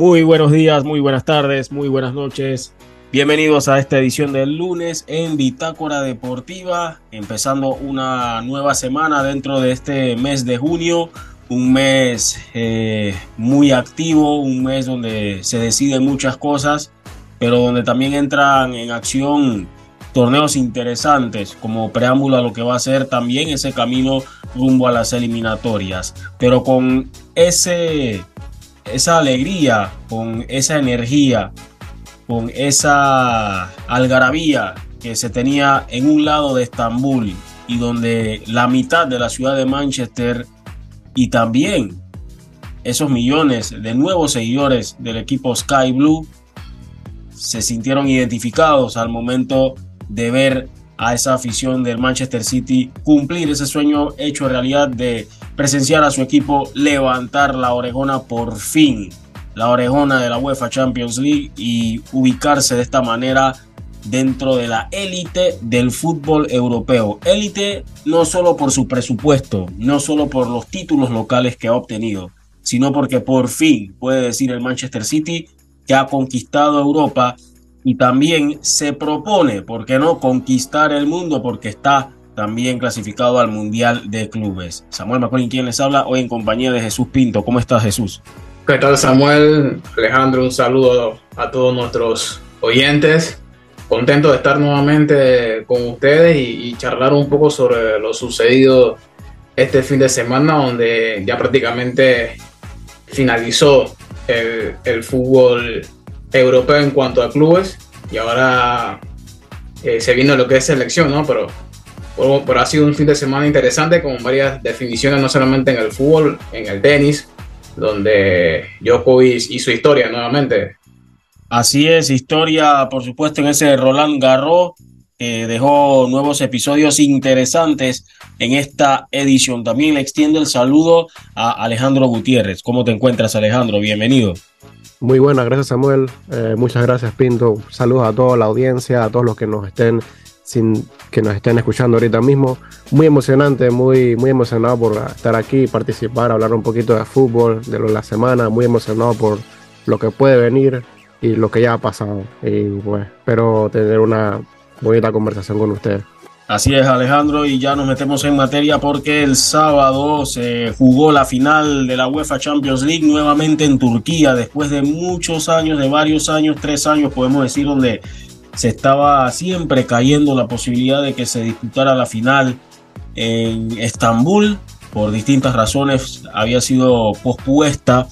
Muy buenos días, muy buenas tardes, muy buenas noches. Bienvenidos a esta edición del lunes en Bitácora Deportiva, empezando una nueva semana dentro de este mes de junio, un mes eh, muy activo, un mes donde se deciden muchas cosas, pero donde también entran en acción torneos interesantes como preámbulo a lo que va a ser también ese camino rumbo a las eliminatorias, pero con ese esa alegría, con esa energía, con esa algarabía que se tenía en un lado de Estambul y donde la mitad de la ciudad de Manchester y también esos millones de nuevos seguidores del equipo Sky Blue se sintieron identificados al momento de ver a esa afición del Manchester City cumplir ese sueño hecho realidad de presenciar a su equipo levantar la orejona por fin, la orejona de la UEFA Champions League y ubicarse de esta manera dentro de la élite del fútbol europeo. Élite no solo por su presupuesto, no solo por los títulos locales que ha obtenido, sino porque por fin puede decir el Manchester City que ha conquistado Europa y también se propone, ¿por qué no?, conquistar el mundo porque está también clasificado al Mundial de Clubes. Samuel Macolín, quien les habla hoy en compañía de Jesús Pinto. ¿Cómo estás, Jesús? ¿Qué tal, Samuel? Alejandro, un saludo a todos nuestros oyentes. Contento de estar nuevamente con ustedes y, charlar un poco sobre lo sucedido este fin de semana, donde ya prácticamente finalizó el, el fútbol europeo en cuanto a clubes y ahora eh, se vino lo que es selección, ¿no? Pero, pero, ha sido un fin de semana interesante con varias definiciones, no solamente en el fútbol, en el tenis, donde Djokovic hizo historia nuevamente. Así es, historia, por supuesto, en ese Roland Garros, que dejó nuevos episodios interesantes en esta edición. También le extiendo el saludo a Alejandro Gutiérrez. ¿Cómo te encuentras, Alejandro? Bienvenido. Muy buena, gracias Samuel. Eh, muchas gracias Pinto. Saludos a toda la audiencia, a todos los que nos estén sin, que nos estén escuchando ahorita mismo. Muy emocionante, muy, muy emocionado por estar aquí, participar, hablar un poquito de fútbol, de la semana. Muy emocionado por lo que puede venir y lo que ya ha pasado. Y pues espero tener una bonita conversación con ustedes. Así es, Alejandro, y ya nos metemos en materia porque el sábado se jugó la final de la UEFA Champions League nuevamente en Turquía, después de muchos años, de varios años, tres años, podemos decir, donde se estaba siempre cayendo la posibilidad de que se disputara la final en Estambul. Por distintas razones había sido pospuesta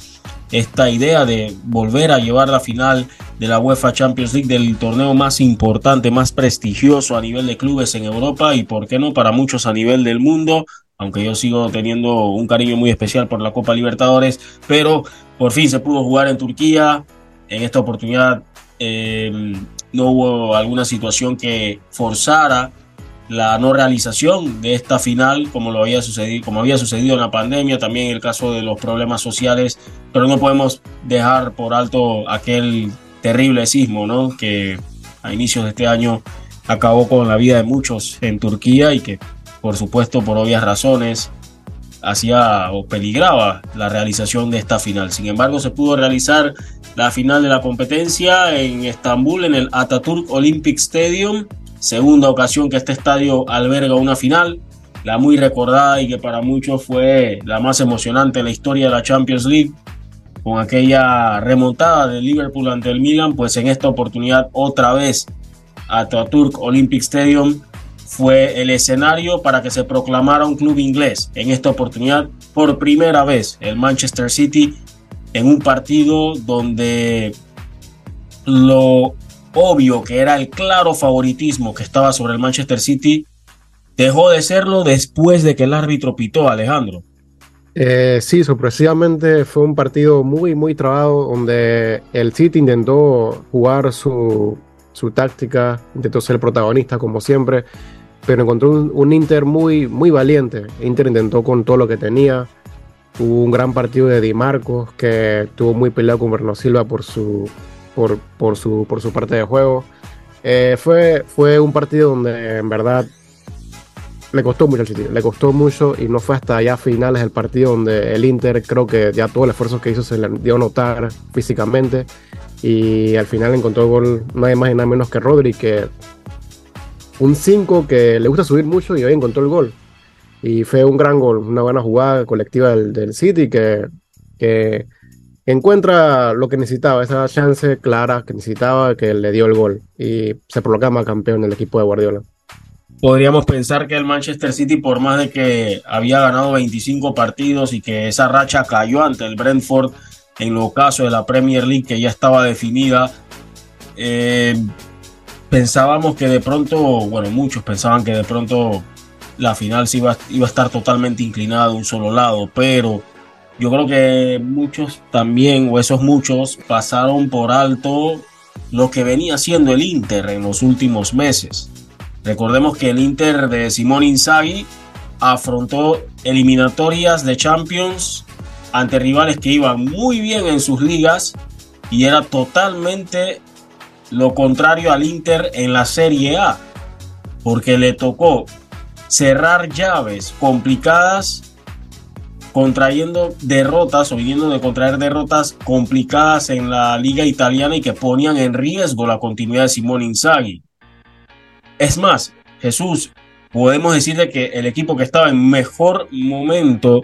esta idea de volver a llevar la final de la UEFA Champions League del torneo más importante, más prestigioso a nivel de clubes en Europa y por qué no para muchos a nivel del mundo, aunque yo sigo teniendo un cariño muy especial por la Copa Libertadores, pero por fin se pudo jugar en Turquía, en esta oportunidad eh, no hubo alguna situación que forzara la no realización de esta final, como lo había sucedido, como había sucedido en la pandemia, también el caso de los problemas sociales, pero no podemos dejar por alto aquel terrible sismo, ¿no? Que a inicios de este año acabó con la vida de muchos en Turquía y que, por supuesto, por obvias razones, hacía o peligraba la realización de esta final. Sin embargo, se pudo realizar la final de la competencia en Estambul, en el Ataturk Olympic Stadium, segunda ocasión que este estadio alberga una final, la muy recordada y que para muchos fue la más emocionante en la historia de la Champions League, con aquella remontada de Liverpool ante el Milan, pues en esta oportunidad otra vez Ataturk Olympic Stadium fue el escenario para que se proclamara un club inglés. En esta oportunidad, por primera vez, el Manchester City en un partido donde lo obvio que era el claro favoritismo que estaba sobre el Manchester City, dejó de serlo después de que el árbitro pitó, Alejandro. Eh, sí, sorpresivamente fue un partido muy, muy trabado donde el City intentó jugar su, su táctica, intentó ser protagonista como siempre, pero encontró un, Inter muy, muy valiente. Inter intentó con todo lo que tenía. Hubo un gran partido de Di Marcos que estuvo muy peleado con Bernardo Silva por su, por, su, por su parte de juego. Eh, fue, fue un partido donde en verdad le costó mucho al City, le costó mucho y no fue hasta ya finales del partido donde el Inter creo que ya todo el esfuerzo que hizo se le dio a notar físicamente y al final encontró el gol nadie más y nada menos que Rodri que un 5 que le gusta subir mucho y hoy encontró el gol y fue un gran gol, una buena jugada colectiva del, del City que, que encuentra lo que necesitaba, esa chance clara que necesitaba que le dio el gol y se proclama campeón del equipo de Guardiola. Podríamos pensar que el Manchester City, por más de que había ganado 25 partidos y que esa racha cayó ante el Brentford en los casos de la Premier League que ya estaba definida, eh, pensábamos que de pronto, bueno, muchos pensaban que de pronto la final se iba, iba a estar totalmente inclinada a un solo lado, pero yo creo que muchos también, o esos muchos, pasaron por alto lo que venía haciendo el Inter en los últimos meses. Recordemos que el Inter de Simón Inzaghi afrontó eliminatorias de Champions ante rivales que iban muy bien en sus ligas y era totalmente lo contrario al Inter en la Serie A, porque le tocó cerrar llaves complicadas contrayendo derrotas o viniendo de contraer derrotas complicadas en la liga italiana y que ponían en riesgo la continuidad de Simón Inzaghi. Es más, Jesús, podemos decirle que el equipo que estaba en mejor momento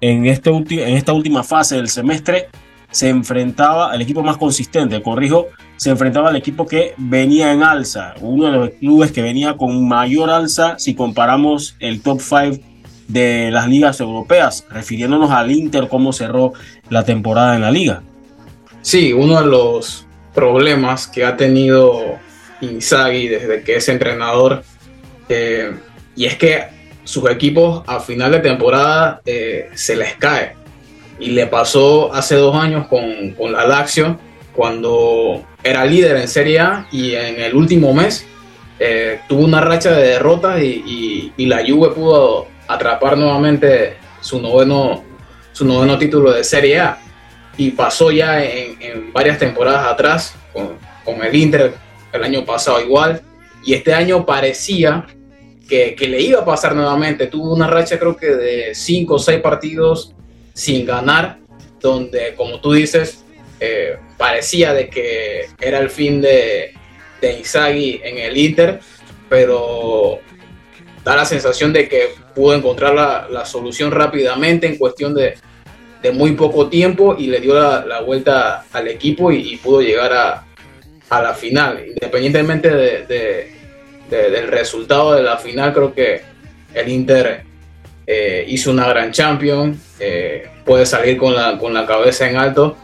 en, este en esta última fase del semestre se enfrentaba al equipo más consistente, corrijo, se enfrentaba al equipo que venía en alza, uno de los clubes que venía con mayor alza si comparamos el top 5 de las ligas europeas, refiriéndonos al Inter, cómo cerró la temporada en la liga. Sí, uno de los problemas que ha tenido Inzaghi desde que es entrenador, eh, y es que sus equipos a final de temporada eh, se les cae. Y le pasó hace dos años con, con la Lazio, cuando era líder en Serie A y en el último mes eh, tuvo una racha de derrotas y, y la Juve pudo atrapar nuevamente su noveno, su noveno título de Serie A. Y pasó ya en, varias temporadas atrás con, con, el Inter, el año pasado igual. Y este año parecía que, que, le iba a pasar nuevamente. Tuvo una racha creo que de 5 o 6 partidos sin ganar, donde como tú dices, eh, parecía de que era el fin de, de Inzaghi en el Inter, pero da la sensación de que pudo encontrar la, solución rápidamente en cuestión de, muy poco tiempo y le dio la, vuelta al equipo y, pudo llegar a, la final. Independientemente de, del resultado de la final, creo que el Inter eh, hizo una gran champion, eh, puede salir con la, con la cabeza en alto,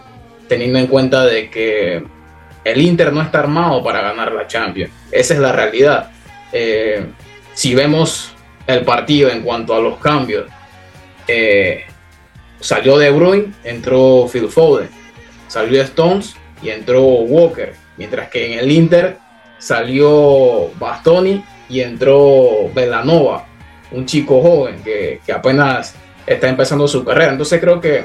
teniendo en cuenta de que el Inter no está armado para ganar la Champions. Esa es la realidad. Eh, si vemos el partido en cuanto a los cambios, eh, salió De Bruyne, entró Phil Foden, salió Stones y entró Walker, mientras que en el Inter salió Bastoni y entró Velanova, un chico joven que, apenas está empezando su carrera. Entonces creo que,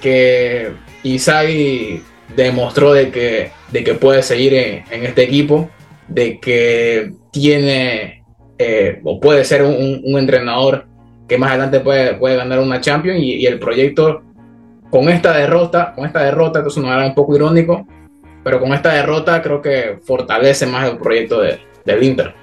que Isai demostró de que, de que puede seguir en este equipo, de que tiene eh, o puede ser un, entrenador que más adelante puede, puede ganar una Champions y, el proyecto con esta derrota, con esta derrota, esto sonará un poco irónico, pero con esta derrota creo que fortalece más el proyecto de, del Inter.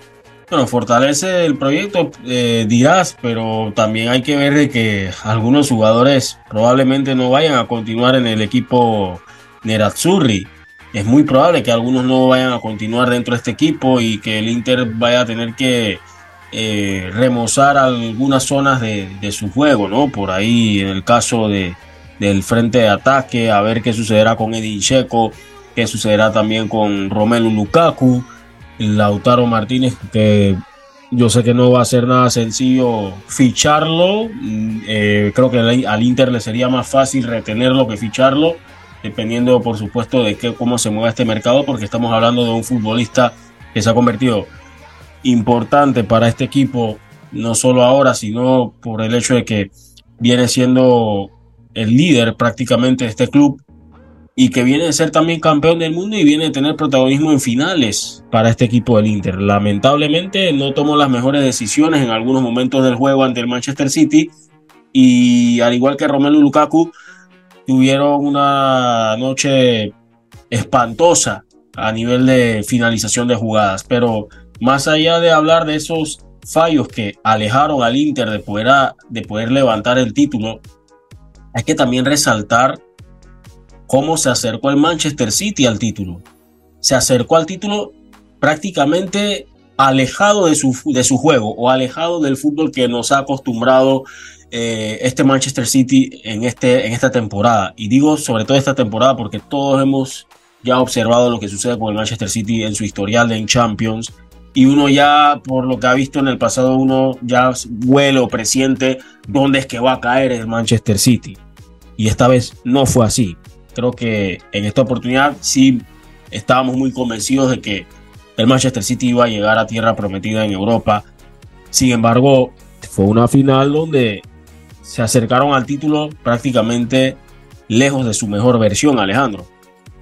Bueno, fortalece el proyecto, eh, dirás, pero también hay que ver de que algunos jugadores probablemente no vayan a continuar en el equipo Nerazzurri. Es muy probable que algunos no vayan a continuar dentro de este equipo y que el Inter vaya a tener que eh, remozar algunas zonas de, su juego, ¿no? Por ahí en el caso de, del frente de ataque, a ver qué sucederá con Edin Checo, qué sucederá también con Romelu Lukaku, Lautaro Martínez, que yo sé que no va a ser nada sencillo ficharlo, mm, eh, creo que al Inter le sería más fácil retenerlo que ficharlo, dependiendo por supuesto de qué, cómo se mueva este mercado, porque estamos hablando de un futbolista que se ha convertido importante para este equipo, no solo ahora, sino por el hecho de que viene siendo el líder prácticamente de este club y que viene de ser también campeón del mundo y viene de tener protagonismo en finales para este equipo del Inter. Lamentablemente no tomó las mejores decisiones en algunos momentos del juego ante el Manchester City y al igual que Romelu Lukaku tuvieron una noche espantosa a nivel de finalización de jugadas, pero más allá de hablar de esos fallos que alejaron al Inter de poder, de poder levantar el título, hay que también resaltar cómo se acercó el Manchester City al título. Se acercó al título prácticamente alejado de su, de su juego o alejado del fútbol que nos ha acostumbrado eh, este Manchester City en, este, en esta temporada. Y digo sobre todo esta temporada porque todos hemos ya observado lo que sucede con el Manchester City en su historial en Champions. Y uno ya, por lo que ha visto en el pasado, uno ya huele o presiente dónde es que va a caer el Manchester City. Y esta vez no fue así. Creo que en esta oportunidad sí estábamos muy convencidos de que el Manchester City iba a llegar a tierra prometida en Europa. Sin embargo, fue una final donde se acercaron al título prácticamente lejos de su mejor versión, Alejandro.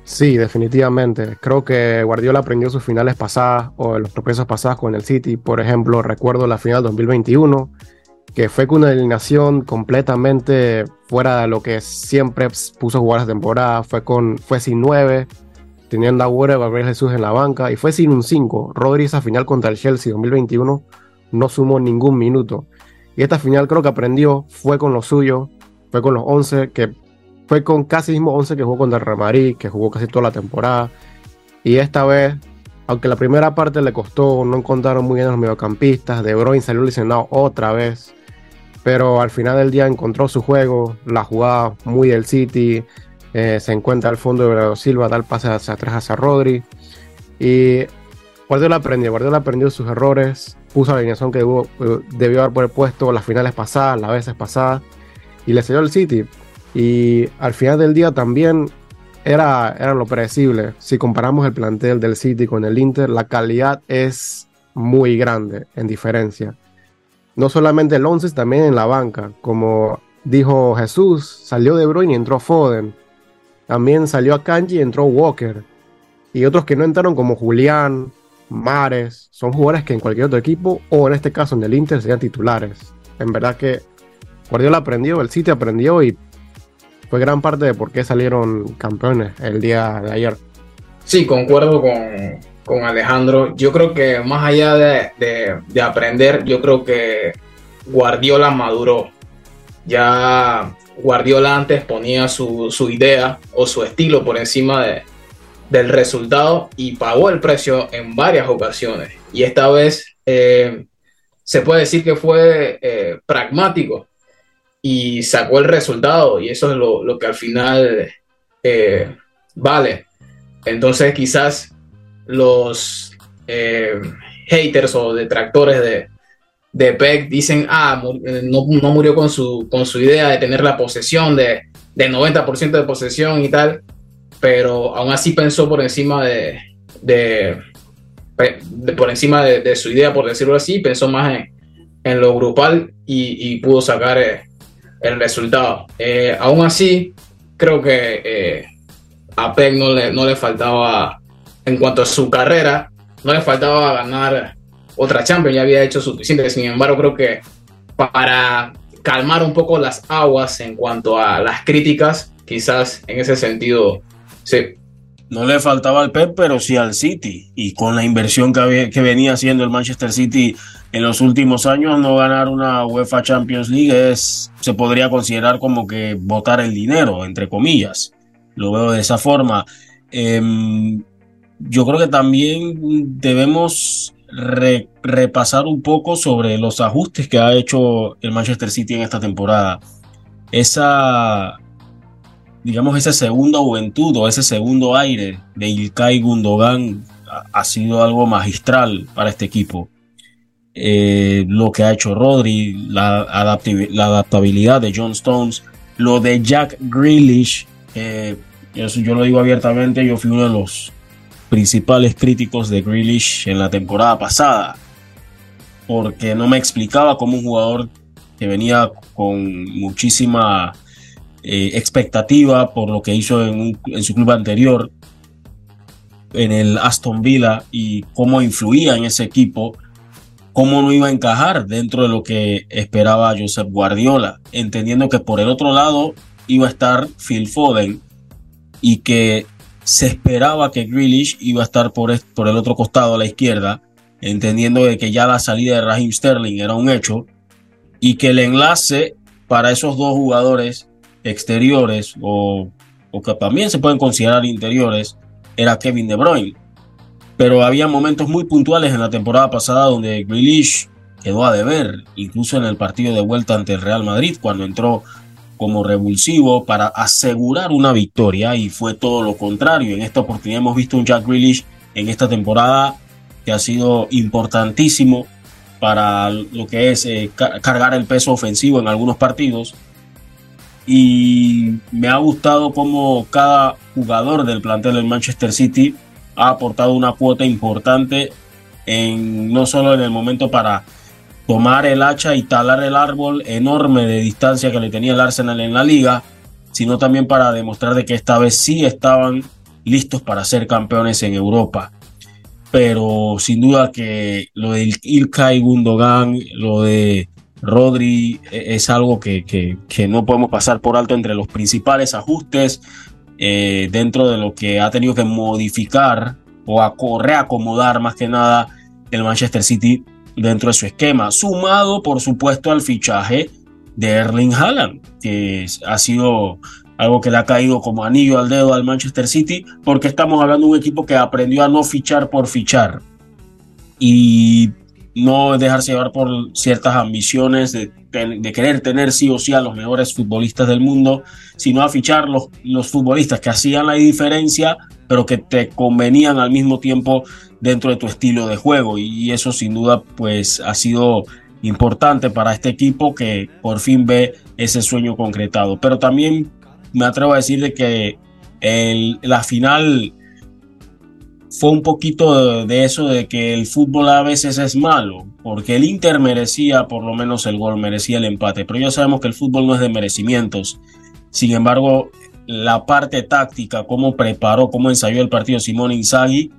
Sí, definitivamente. Creo que Guardiola aprendió sus finales pasadas o los tropiezos pasados con el City. Por ejemplo, recuerdo la final 2021 que fue con una alineación completamente fuera de lo que siempre puso jugar esa temporada. Fue, con, fue sin 9, teniendo a Agüero y Gabriel Jesús en la banca, y fue sin un 5. Rodri esa final contra el Chelsea 2021 no sumó ningún minuto. Y esta final creo que aprendió, fue con lo suyo, fue con los 11, que fue con casi el mismo 11 que jugó contra el Real que jugó casi toda la temporada. Y esta vez, aunque la primera parte le costó, no encontraron muy bien a los mediocampistas, De Bruyne salió lesionado otra vez pero al final del día encontró su juego, la jugada muy del City, eh, se encuentra al fondo de Silva, da el pase hacia atrás hacia Rodri. Y Guardiola aprendió, Guardiola aprendió sus errores, puso la alineación que eh, debió, haber puesto las finales pasadas, las veces pasadas, y le selló el City. Y al final del día también era, era lo predecible. Si comparamos el plantel del City con el Inter, la calidad es muy grande en diferencia no solamente el 11, también en la banca. Como dijo Jesús, salió De Bruyne y entró Foden. También salió a Kanji y entró Walker. Y otros que no entraron como Julián, Mares, son jugadores que en cualquier otro equipo, o en este caso en el Inter, serían titulares. En verdad que Guardiola aprendió, el City aprendió y fue gran parte de por qué salieron campeones el día de ayer. Sí, concuerdo con, con Alejandro. Yo creo que más allá de, aprender, yo creo que Guardiola maduró. Ya Guardiola antes ponía su, idea o su estilo por encima de, del resultado y pagó el precio en varias ocasiones. Y esta vez eh, se puede decir que fue eh, pragmático y sacó el resultado y eso es lo, que al final eh, vale. Entonces quizás los haters o detractores de, de Peck dicen, ah, eh, no, murió con su, con su idea de tener la posesión, de, de 90% de posesión y tal, pero aún así pensó por encima de, de, por encima de, su idea, por decirlo así, pensó más en, en lo grupal y, pudo sacar eh, el resultado. aún así, creo que a Peck no le, no le faltaba en cuanto a su carrera, no le faltaba ganar otra Champions, ya había hecho suficiente. Sin embargo, creo que para calmar un poco las aguas en cuanto a las críticas, quizás en ese sentido, sí. No le faltaba al Pep, pero sí al City. Y con la inversión que, que venía haciendo el Manchester City en los últimos años, no ganar una UEFA Champions League es, se podría considerar como que botar el dinero, entre comillas. Lo veo de esa forma. Em, yo creo que también debemos repasar un poco sobre los ajustes que ha hecho el Manchester City en esta temporada. Esa, digamos, esa segunda juventud o ese segundo aire de Ilkay Gundogan ha, sido algo magistral para este equipo. Eh, lo que ha hecho Rodri, la, adaptabilidad de John Stones, lo de Jack Grealish, eso yo lo digo abiertamente, yo fui uno de los principales críticos de Grealish en la temporada pasada, porque no me explicaba cómo un jugador que venía con muchísima eh, expectativa por lo que hizo en, en, su club anterior, en el Aston Villa, y cómo influía en ese equipo, cómo no iba a encajar dentro de lo que esperaba Josep Guardiola, entendiendo que por el otro lado iba a estar Phil Foden y que se esperaba que Grealish iba a estar por, el otro costado a la izquierda, entendiendo de que ya la salida de Raheem Sterling era un hecho y que el enlace para esos dos jugadores exteriores o, o que también se pueden considerar interiores era Kevin De Bruyne. Pero había momentos muy puntuales en la temporada pasada donde Grealish quedó a deber, incluso en el partido de vuelta ante el Real Madrid, cuando entró como revulsivo para asegurar una victoria y fue todo lo contrario. En esta oportunidad hemos visto un Jack Grealish en esta temporada que ha sido importantísimo para lo que es eh, cargar el peso ofensivo en algunos partidos. Y me ha gustado cómo cada jugador del plantel del Manchester City ha aportado una cuota importante en no solo en el momento para tomar el hacha y talar el árbol enorme de distancia que le tenía el Arsenal en la liga, sino también para demostrar de que esta vez sí estaban listos para ser campeones en Europa. Pero sin duda que lo del Ilkay Gundogan, lo de Rodri, e, es algo que, que, no podemos pasar por alto entre los principales ajustes eh, dentro de lo que ha tenido que modificar o reacomodar más que nada el Manchester City dentro de su esquema, sumado por supuesto al fichaje de Erling Haaland, que ha sido algo que le ha caído como anillo al dedo al Manchester City, porque estamos hablando de un equipo que aprendió a no fichar por fichar y no dejarse llevar por ciertas ambiciones de, querer tener sí o sí a los mejores futbolistas del mundo, sino a fichar los, los futbolistas que hacían la diferencia, pero que te convenían al mismo tiempo dentro de tu estilo de juego y eso sin duda pues ha sido importante para este equipo que por fin ve ese sueño concretado. Pero también me atrevo a decir de que la final fue un poquito de, eso de que el fútbol a veces es malo, porque el Inter merecía por lo menos el gol, merecía el empate, pero ya sabemos que el fútbol no es de merecimientos. Sin embargo, la parte táctica, cómo preparó, cómo ensayó el partido Simón Inzaghi,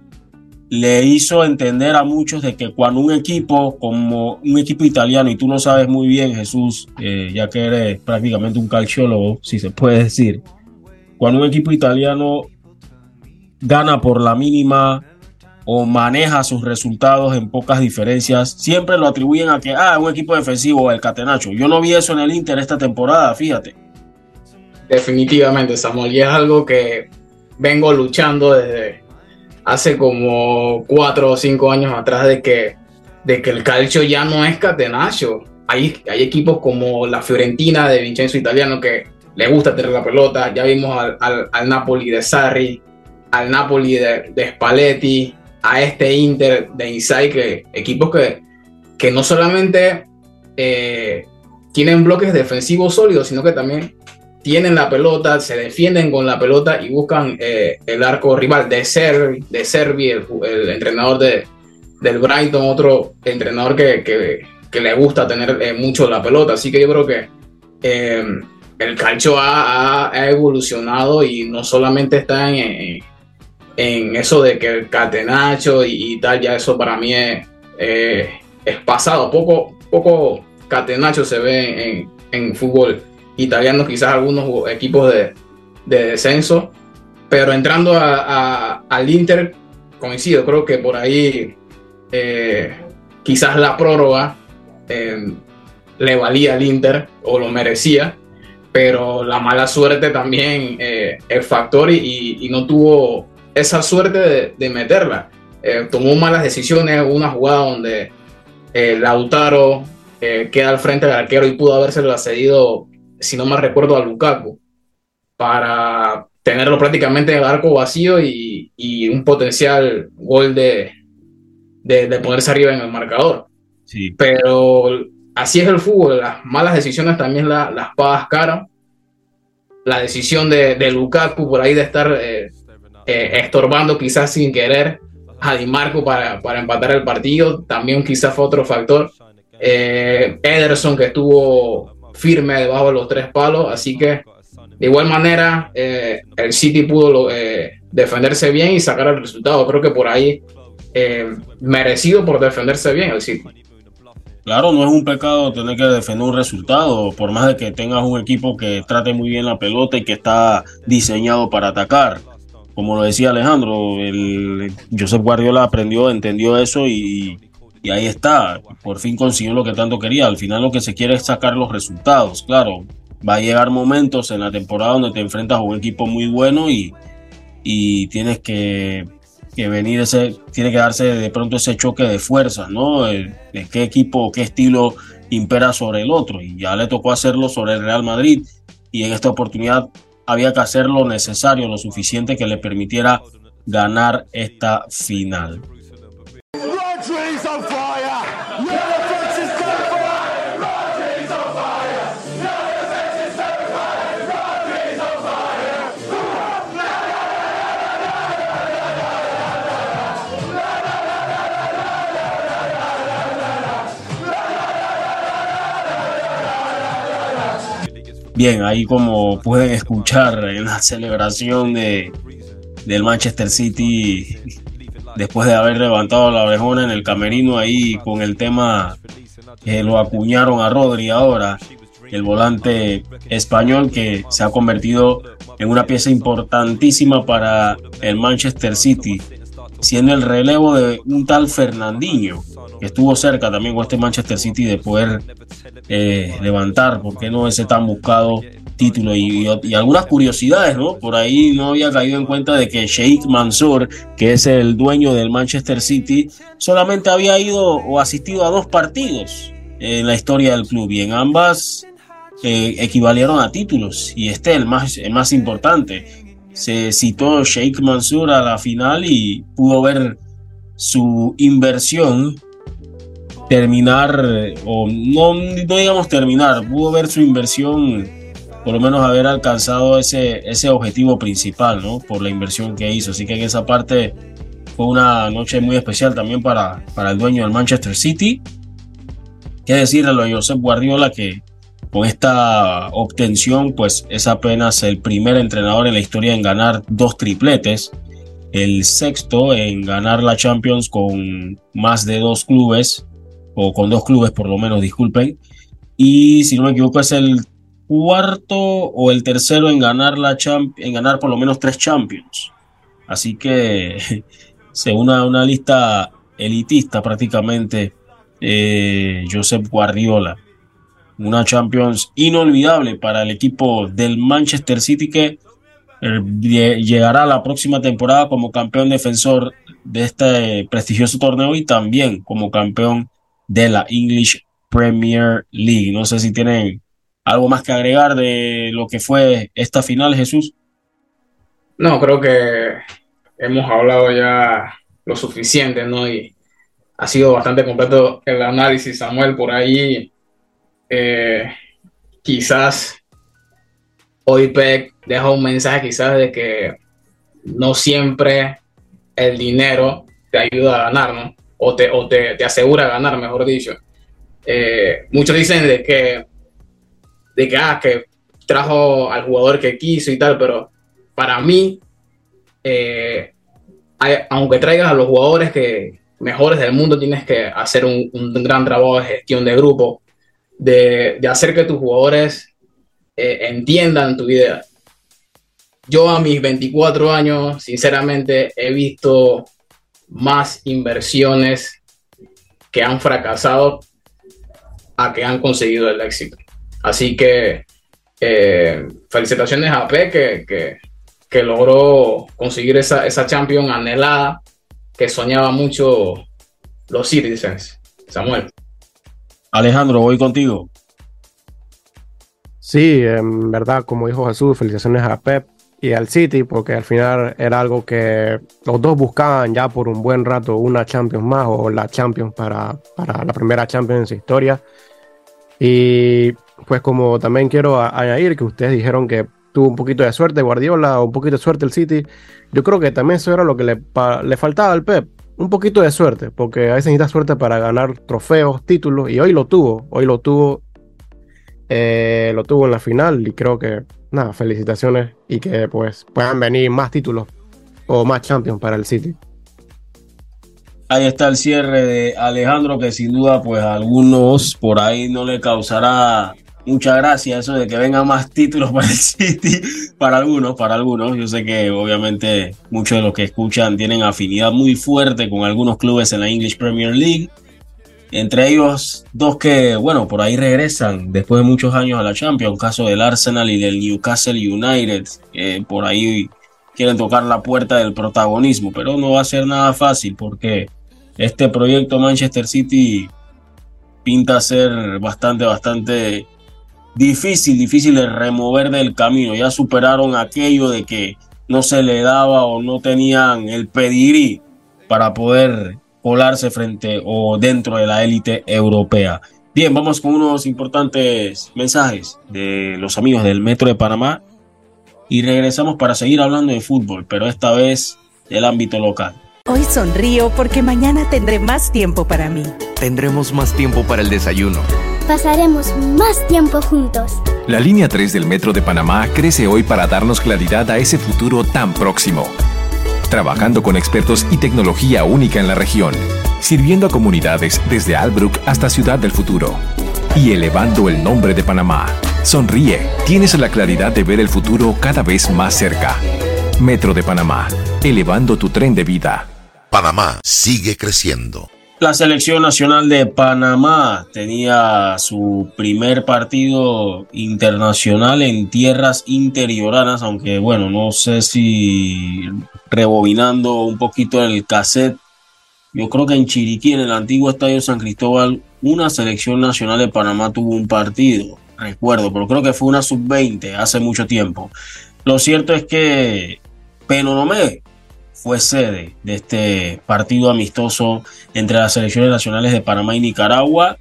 le hizo entender a muchos de que cuando un equipo como un equipo italiano, y tú lo sabes muy bien Jesús, eh, ya que eres prácticamente un calciólogo, si se puede decir, cuando un equipo italiano gana por la mínima o maneja sus resultados en pocas diferencias, siempre lo atribuyen a que, ah, un equipo defensivo, el Catenacho. Yo no vi eso en el Inter esta temporada, fíjate. Definitivamente, Samuel, y es algo que vengo luchando desde hace como cuatro o cinco años atrás de que, de que el calcio ya no es catenaccio. Hay, hay equipos como la Fiorentina de Vincenzo Italiano que le gusta tener la pelota. Ya vimos al, al, Napoli de Sarri, al Napoli de, Spalletti, a este Inter de Insight, que equipos que, que no solamente eh, tienen bloques defensivos sólidos, sino que también tienen la pelota, se defienden con la pelota y buscan eh, el arco rival de Servi, de Servi el, entrenador de, del Brighton, otro entrenador que, que, le gusta tener eh, mucho la pelota. Así que yo creo que el calcio ha, ha, evolucionado y no solamente está en, en, eso de que el catenacho y, tal, ya eso para mí es, es pasado. Poco, poco catenacho se ve en, fútbol italianos, quizás algunos equipos de, descenso, pero entrando al Inter, coincido, creo que por ahí eh, quizás la prórroga eh, le valía al Inter o lo merecía, pero la mala suerte también eh, factor y, no tuvo esa suerte de, meterla. tomó malas decisiones, una jugada donde Lautaro queda al frente del arquero y pudo habérselo cedido si no me recuerdo, a Lukaku para tenerlo prácticamente en el arco vacío y, un potencial gol de, de, ponerse arriba en el marcador. Sí. Pero así es el fútbol, las malas decisiones también las pagas cara. La decisión de, Lukaku por ahí de estar eh, eh, estorbando quizás sin querer a Di Marco para, para, empatar el partido, también quizás fue otro factor. Eh, Ederson que estuvo firme debajo de los tres palos, así que de igual manera, eh, el City pudo eh, defenderse bien y sacar el resultado. Creo que por ahí merecido por defenderse bien el City. Claro, no es un pecado tener que defender un resultado, por más de que tengas un equipo que trate muy bien la pelota y que está diseñado para atacar. Como lo decía Alejandro, el Josep Guardiola aprendió, entendió eso y, ahí está. Por fin consiguió lo que tanto quería. Al final lo que se quiere es sacar los resultados. Claro, va a llegar momentos en la temporada donde te enfrentas a un equipo muy bueno y, y tienes que, venir ese, tiene que darse de pronto ese choque de fuerzas, ¿no? De, qué equipo, qué estilo impera sobre el otro. Y ya le tocó hacerlo sobre el Real Madrid y en esta oportunidad había que hacer lo necesario, lo suficiente que le permitiera ganar esta final. Bien, ahí como pueden escuchar en la celebración de, del Manchester City, después de haber levantado la orejona en el camerino ahí con el tema que lo acuñaron a Rodri ahora, el volante español que se ha convertido en una pieza importantísima para el Manchester City, siendo el relevo de un tal Fernandinho, estuvo cerca también con este Manchester City de poder eh, levantar, ¿por qué no ese tan buscado título? Y, algunas curiosidades, ¿no? Por ahí no había caído en cuenta de que Sheikh Mansour, que es el dueño del Manchester City, solamente había ido o asistido a dos partidos en la historia del club y en ambas eh, equivalieron a títulos y este el más, el más importante. Se citó Sheikh Mansour a la final y pudo ver su inversión terminar, o no, digamos terminar, pudo ver su inversión, por lo menos haber alcanzado ese, ese objetivo principal, ¿no? Por la inversión que hizo. Así que en esa parte fue una noche muy especial también para, para el dueño del Manchester City. Qué decirle a Josep Guardiola que con esta obtención, pues es apenas el primer entrenador en la historia en ganar dos tripletes, el sexto en ganar la Champions con más de dos clubes o con dos clubes por lo menos, disculpen. Y si no me equivoco es el cuarto o el tercero en ganar, la en ganar por lo menos tres Champions. Así que según una, una lista elitista prácticamente, eh, Josep Guardiola. Una Champions inolvidable para el equipo del Manchester City que eh, llegará la próxima temporada como campeón defensor de este prestigioso torneo y también como campeón de la English Premier League. No sé si tienen algo más que agregar de lo que fue esta final, Jesús. No, creo que hemos hablado ya lo suficiente, ¿no? Y ha sido bastante completo el análisis, Samuel, por ahí. Eh, quizás hoy Peck deja un mensaje quizás de que no siempre el dinero te ayuda a ganar, ¿no? O te, o te, asegura ganar, mejor dicho. Eh, muchos dicen de que, de ah, que trajo al jugador que quiso y tal, pero para mí, eh, aunque traigas a los jugadores que mejores del mundo, tienes que hacer un, gran trabajo de gestión de grupo, de, hacer que tus jugadores eh, entiendan tu idea. Yo a mis 24 años, sinceramente, he visto más inversiones que han fracasado a que han conseguido el éxito. Así que eh, felicitaciones a P que, que, logró conseguir esa, esa Champions anhelada que soñaba mucho los Citizens. Samuel. Alejandro, voy contigo. Sí, en verdad, como dijo Jesús, felicitaciones a Pep y al City, porque al final era algo que los dos buscaban ya por un buen rato, una Champions más o la Champions para, para la primera Champions en su historia. Y pues como también quiero añadir que ustedes dijeron que tuvo un poquito de suerte Guardiola, un poquito de suerte el City, yo creo que también eso era lo que le, le faltaba al Pep, un poquito de suerte, porque a veces necesita suerte para ganar trofeos, títulos, y hoy lo tuvo, hoy lo tuvo, eh, lo tuvo en la final y creo que nada, felicitaciones y que pues puedan venir más títulos o más champions para el City. Ahí está el cierre de Alejandro, que sin duda, pues a algunos por ahí no le causará mucha gracia eso de que vengan más títulos para el City, para algunos, para algunos. Yo sé que obviamente muchos de los que escuchan tienen afinidad muy fuerte con algunos clubes en la English Premier League. Entre ellos, dos que, bueno, por ahí regresan después de muchos años a la Champions, caso del Arsenal y del Newcastle United, por ahí quieren tocar la puerta del protagonismo, pero no va a ser nada fácil porque este proyecto Manchester City pinta ser bastante, bastante difícil, difícil de remover del camino. Ya superaron aquello de que no se le daba o no tenían el pedigrí para poder colarse frente o dentro de la élite europea. Bien, vamos con unos importantes mensajes de los amigos del Metro de Panamá y regresamos para seguir hablando de fútbol, pero esta vez del ámbito local. Hoy sonrío porque mañana tendré más tiempo para mí. Tendremos más tiempo para el desayuno. Pasaremos más tiempo juntos. La línea 3 del Metro de Panamá crece hoy para darnos claridad a ese futuro tan próximo. Trabajando con expertos y tecnología única en la región, sirviendo a comunidades desde Albrook hasta Ciudad del Futuro y elevando el nombre de Panamá. Sonríe, tienes la claridad de ver el futuro cada vez más cerca. Metro de Panamá, elevando tu tren de vida. Panamá sigue creciendo. La selección nacional de Panamá tenía su primer partido internacional en tierras interioranas, aunque bueno, no sé si rebobinando un poquito el cassette, yo creo que en Chiriquí, en el antiguo estadio San Cristóbal, una selección nacional de Panamá tuvo un partido recuerdo, pero creo que fue una sub-20 hace mucho tiempo. Lo cierto es que Penonomé fue sede de este partido amistoso entre las selecciones nacionales de Panamá y Nicaragua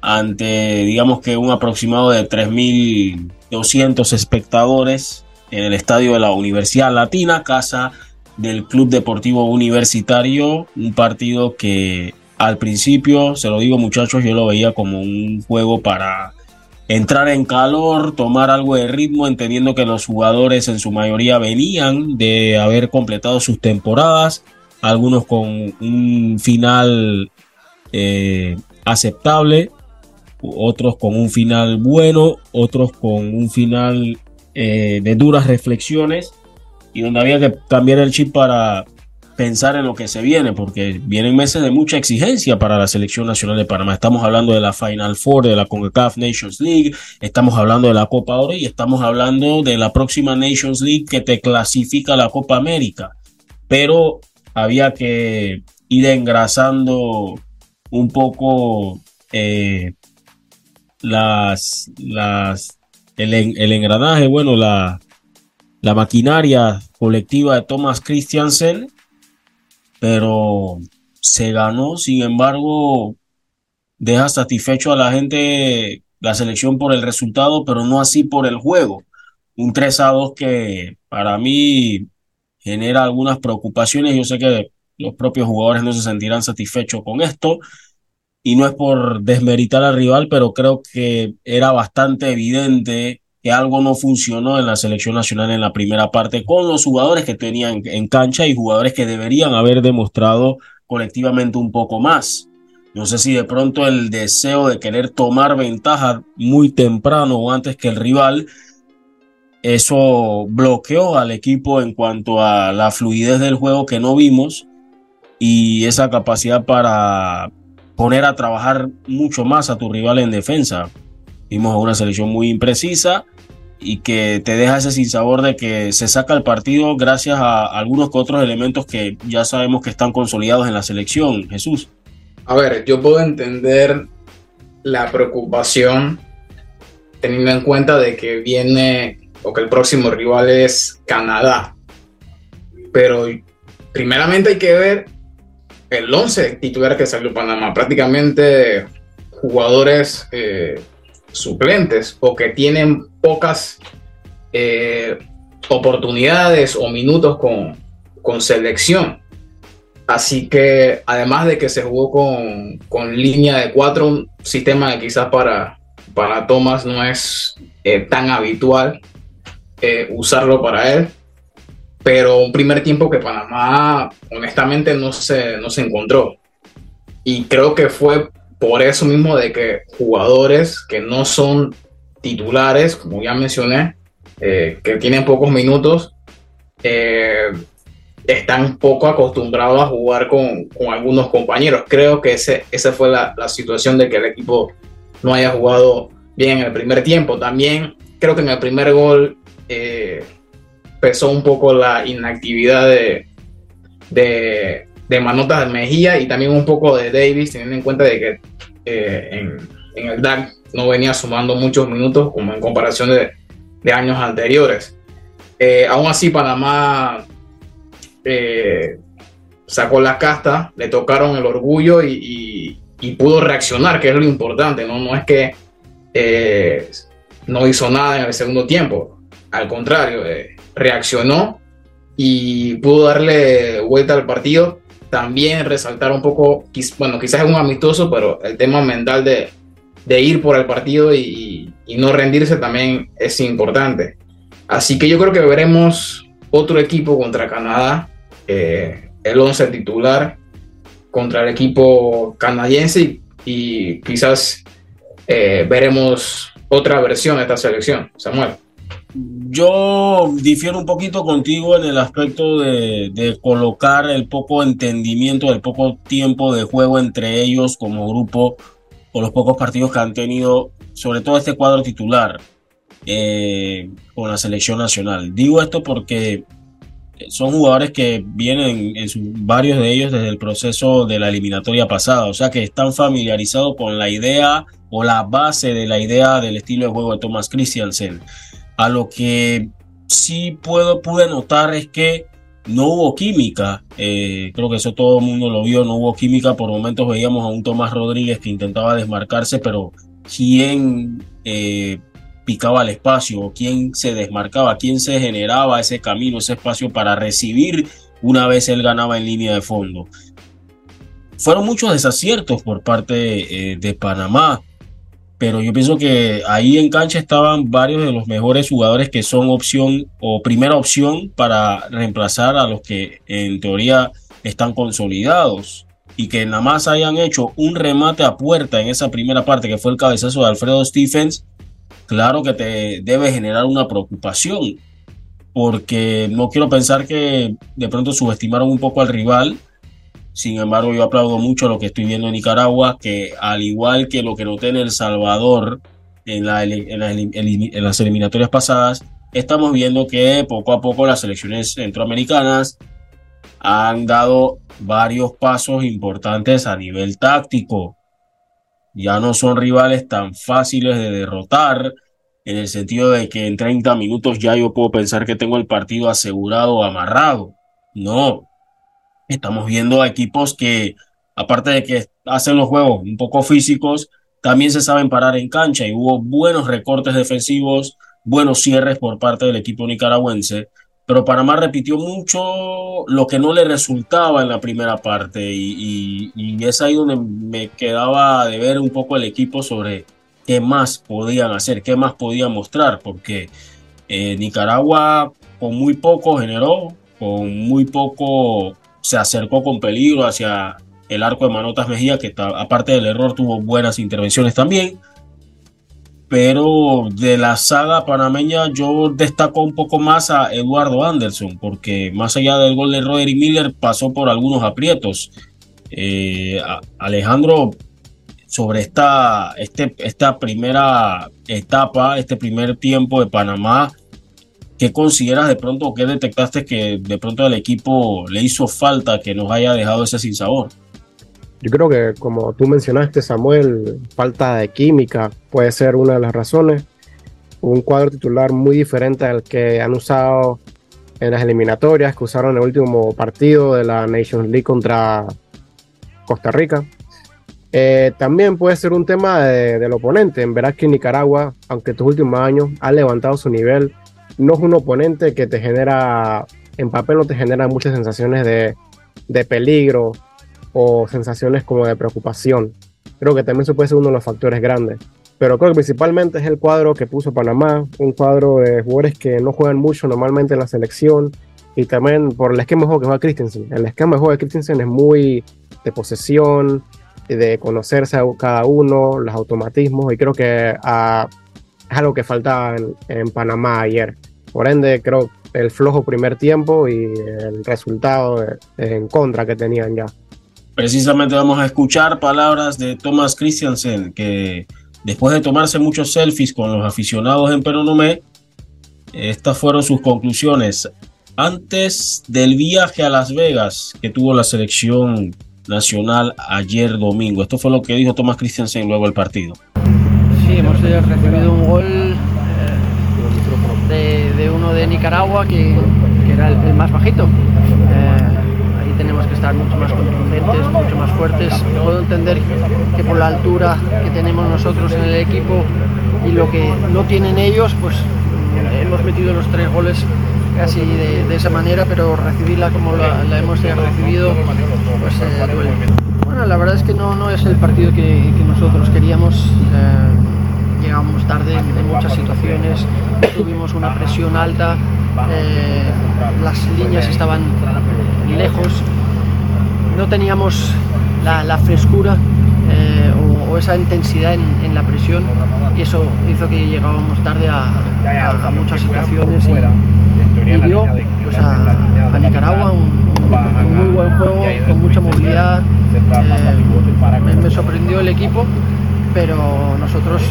ante, digamos que un aproximado de 3.200 espectadores en el estadio de la Universidad Latina, casa del Club Deportivo Universitario, un partido que al principio, se lo digo muchachos, yo lo veía como un juego para entrar en calor, tomar algo de ritmo, entendiendo que los jugadores en su mayoría venían de haber completado sus temporadas, algunos con un final eh, aceptable, otros con un final bueno, otros con un final eh, de duras reflexiones y donde había que cambiar el chip para pensar en lo que se viene, porque vienen meses de mucha exigencia para la selección nacional de Panamá. Estamos hablando de la Final Four de la CONCACAF Nations League, estamos hablando de la Copa Oro y estamos hablando de la próxima Nations League que te clasifica a la Copa América. Pero había que ir engrasando un poco eh, las, las, el, el engranaje, bueno, la, la maquinaria colectiva de Thomas Christiansen pero se ganó, sin embargo, deja satisfecho a la gente la selección por el resultado, pero no así por el juego. Un 3 a 2 que para mí genera algunas preocupaciones. Yo sé que los propios jugadores no se sentirán satisfechos con esto. Y no es por desmeritar al rival, pero creo que era bastante evidente que algo no funcionó en la selección nacional en la primera parte con los jugadores que tenían en cancha y jugadores que deberían haber demostrado colectivamente un poco más. No sé si de pronto el deseo de querer tomar ventaja muy temprano o antes que el rival, eso bloqueó al equipo en cuanto a la fluidez del juego que no vimos y esa capacidad para poner a trabajar mucho más a tu rival en defensa. Vimos a una selección muy imprecisa y que te deja ese sinsabor de que se saca el partido gracias a algunos otros elementos que ya sabemos que están consolidados en la selección. Jesús. A ver, yo puedo entender la preocupación teniendo en cuenta de que viene o que el próximo rival es Canadá. Pero primeramente hay que ver el 11 titular que salió Panamá. Prácticamente jugadores eh, suplentes o que tienen pocas eh, oportunidades o minutos con, con, selección. Así que además de que se jugó con, con línea de cuatro, un sistema que quizás para, para Thomas no es eh, tan habitual. eh, usarlo para él. Pero un primer tiempo que Panamá honestamente no se, no se encontró. Y creo que fue por eso mismo de que jugadores que no son titulares, como ya mencioné, eh, que tienen pocos minutos, eh, están poco acostumbrados a jugar con, con, algunos compañeros. Creo que ese, esa fue la, la, situación de que el equipo no haya jugado bien en el primer tiempo. También creo que en el primer gol eh, pesó un poco la inactividad de, de, de Manotas de Mejía y también un poco de Davis, teniendo en cuenta de que eh, en, en, el DAC no venía sumando muchos minutos como en comparación de, de años anteriores. Eh, aún así, Panamá eh, sacó la casta, le tocaron el orgullo y, y, y, pudo reaccionar, que es lo importante, no, no es que eh, no hizo nada en el segundo tiempo, al contrario, eh, reaccionó y pudo darle vuelta al partido. También resaltar un poco, bueno, quizás es un amistoso, pero el tema mental de, de ir por el partido y, no rendirse también es importante. Así que yo creo que veremos otro equipo contra Canadá eh, el 11 titular contra el equipo canadiense y, y quizás eh, veremos otra versión de esta selección. Samuel. Yo difiero un poquito contigo en el aspecto de, colocar el poco entendimiento, el poco tiempo de juego entre ellos como grupo o los pocos partidos que han tenido, sobre todo este cuadro titular eh, con la selección nacional. Digo esto porque son jugadores que vienen, en varios de ellos, desde el proceso de la eliminatoria pasada, o sea que están familiarizados con la idea o la base de la idea del estilo de juego de Thomas Christiansen. A lo que sí puedo, pude notar es que no hubo química, eh, creo que eso todo el mundo lo vio, no hubo química, por momentos veíamos a un Tomás Rodríguez que intentaba desmarcarse, pero quien eh, picaba el espacio, quién se desmarcaba, quién se generaba ese camino, ese espacio para recibir una vez él ganaba en línea de fondo. Fueron muchos desaciertos por parte eh, de Panamá, pero yo pienso que ahí en cancha estaban varios de los mejores jugadores que son opción o primera opción para reemplazar a los que en teoría están consolidados y que nada más hayan hecho un remate a puerta en esa primera parte que fue el cabezazo de Alfredo Stephens claro que te debe generar una preocupación, porque no quiero pensar que de pronto subestimaron un poco al rival. Sin embargo, yo aplaudo mucho lo que estoy viendo en Nicaragua, que al igual que lo que noté en El Salvador en, la, en, la, en las eliminatorias pasadas, estamos viendo que poco a poco las selecciones centroamericanas han dado varios pasos importantes a nivel táctico ya no son rivales tan fáciles de derrotar, en el sentido de que en 30 minutos ya yo puedo pensar que tengo el partido asegurado o amarrado. No, estamos viendo a equipos que, aparte de que hacen los juegos un poco físicos, también se saben parar en cancha y hubo buenos recortes defensivos, buenos cierres por parte del equipo nicaragüense pero Panamá repitió mucho lo que no le resultaba en la primera parte y, y, es ahí donde me quedaba de ver un poco el equipo sobre qué más podían hacer, qué más podían mostrar, porque eh, Nicaragua con muy poco generó, con muy poco se acercó con peligro hacia el arco de Manotas Mejía, que aparte del error tuvo buenas intervenciones también pero de la saga panameña yo destaco un poco más a Eduardo Anderson, porque más allá del gol de Roderick Miller pasó por algunos aprietos. Eh, Alejandro, sobre esta, este, esta primera etapa, este primer tiempo de Panamá, ¿qué consideras de pronto, qué detectaste que de pronto al equipo le hizo falta que nos haya dejado ese sinsabor? Yo creo que, como tú mencionaste, Samuel, falta de química puede ser una de las razones. Un cuadro titular muy diferente al que han usado en las eliminatorias que usaron en el último partido de la Nations League contra Costa Rica. Eh, también puede ser un tema de, del oponente. En verás que Nicaragua, aunque estos últimos años ha levantado su nivel, no es un oponente que te genera, en papel no te genera muchas sensaciones de, de peligro o sensaciones como de preocupación. Creo que también eso puede ser uno de los factores grandes. pero creo que principalmente es el cuadro que puso Panamá, un cuadro de jugadores que no juegan mucho normalmente en la selección y también por el esquema de juego que juega Christensen. El esquema de juego de Christensen es muy de posesión, de conocerse a cada uno, los automatismos y creo que ah, es algo que faltaba en Panamá ayer. Por ende, creo el flojo primer tiempo y el resultado en contra que tenían ya. Precisamente vamos a escuchar palabras de Thomas Christiansen, que después de tomarse muchos selfies con los aficionados en Peronomé, estas fueron sus conclusiones antes del viaje a Las Vegas que tuvo la selección nacional ayer domingo. Esto fue lo que dijo Thomas Christiansen luego del partido. Sí, hemos recibido un gol Nicaragua que, era el, más bajito. Eh, ahí tenemos que estar mucho más contundentes, mucho más fuertes. Puedo entender que por la altura que tenemos nosotros en el equipo y lo que no tienen ellos, pues hemos metido los tres goles casi de, esa manera, pero recibirla como la, hemos recibido, pues eh, duele. Bueno, la verdad es que no, no es el partido que, nosotros queríamos. Eh, llegamos tarde en, muchas situaciones, tuvimos una presión alta, eh, las líneas estaban lejos, no teníamos la, frescura o, esa intensidad en, la presión y eso hizo que llegábamos tarde a, a muchas situaciones y, y dio pues, a, Nicaragua un, muy buen juego, con mucha movilidad. Eh, me, sorprendió el equipo, pero nosotros,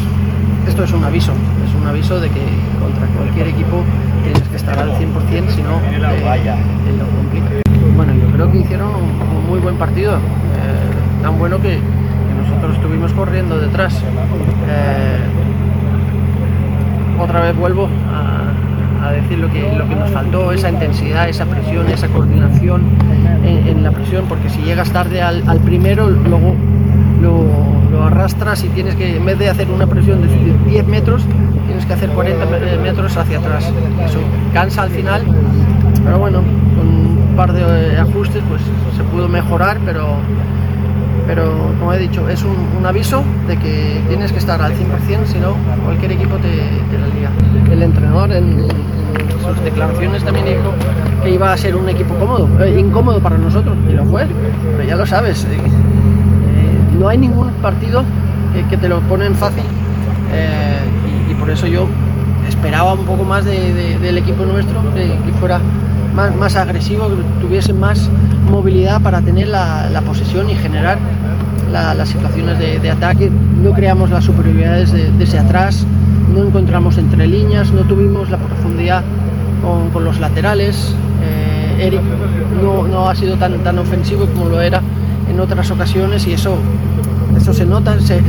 esto es un aviso, es un aviso de que contra cualquier equipo tienes que estar al 100%, si no, eh, lo complica. Bueno, yo creo que hicieron un, muy buen partido, eh, tan bueno que, nosotros estuvimos corriendo detrás. otra vez vuelvo a, decir lo que, lo que nos faltó, esa intensidad, esa presión, esa coordinación en, la presión, porque si llegas tarde al, primero, luego lo, arrastras y tienes que, en vez de hacer una presión de 10 metros, tienes que hacer 40 metros hacia atrás. Eso cansa al final, pero bueno, con un par de ajustes pues se pudo mejorar, pero pero como he dicho, es un, aviso de que tienes que estar al 100%, si no, cualquier equipo te, la lía. El entrenador en, sus declaraciones también dijo que iba a ser un equipo cómodo, eh, incómodo para nosotros, y lo fue, pero ya lo sabes, eh, eh, no hay ningún partido que, te lo ponen fácil, y, por eso yo esperaba un poco más del equipo nuestro, que fuera más, agresivo, que tuviese más movilidad para tener la, posesión y generar las situaciones de, ataque. No creamos las superioridades desde atrás, no encontramos entre líneas, no tuvimos la profundidad con, los laterales. Eh, Eric no, ha sido tan, tan ofensivo como lo era en otras ocasiones y eso, eso se nota, se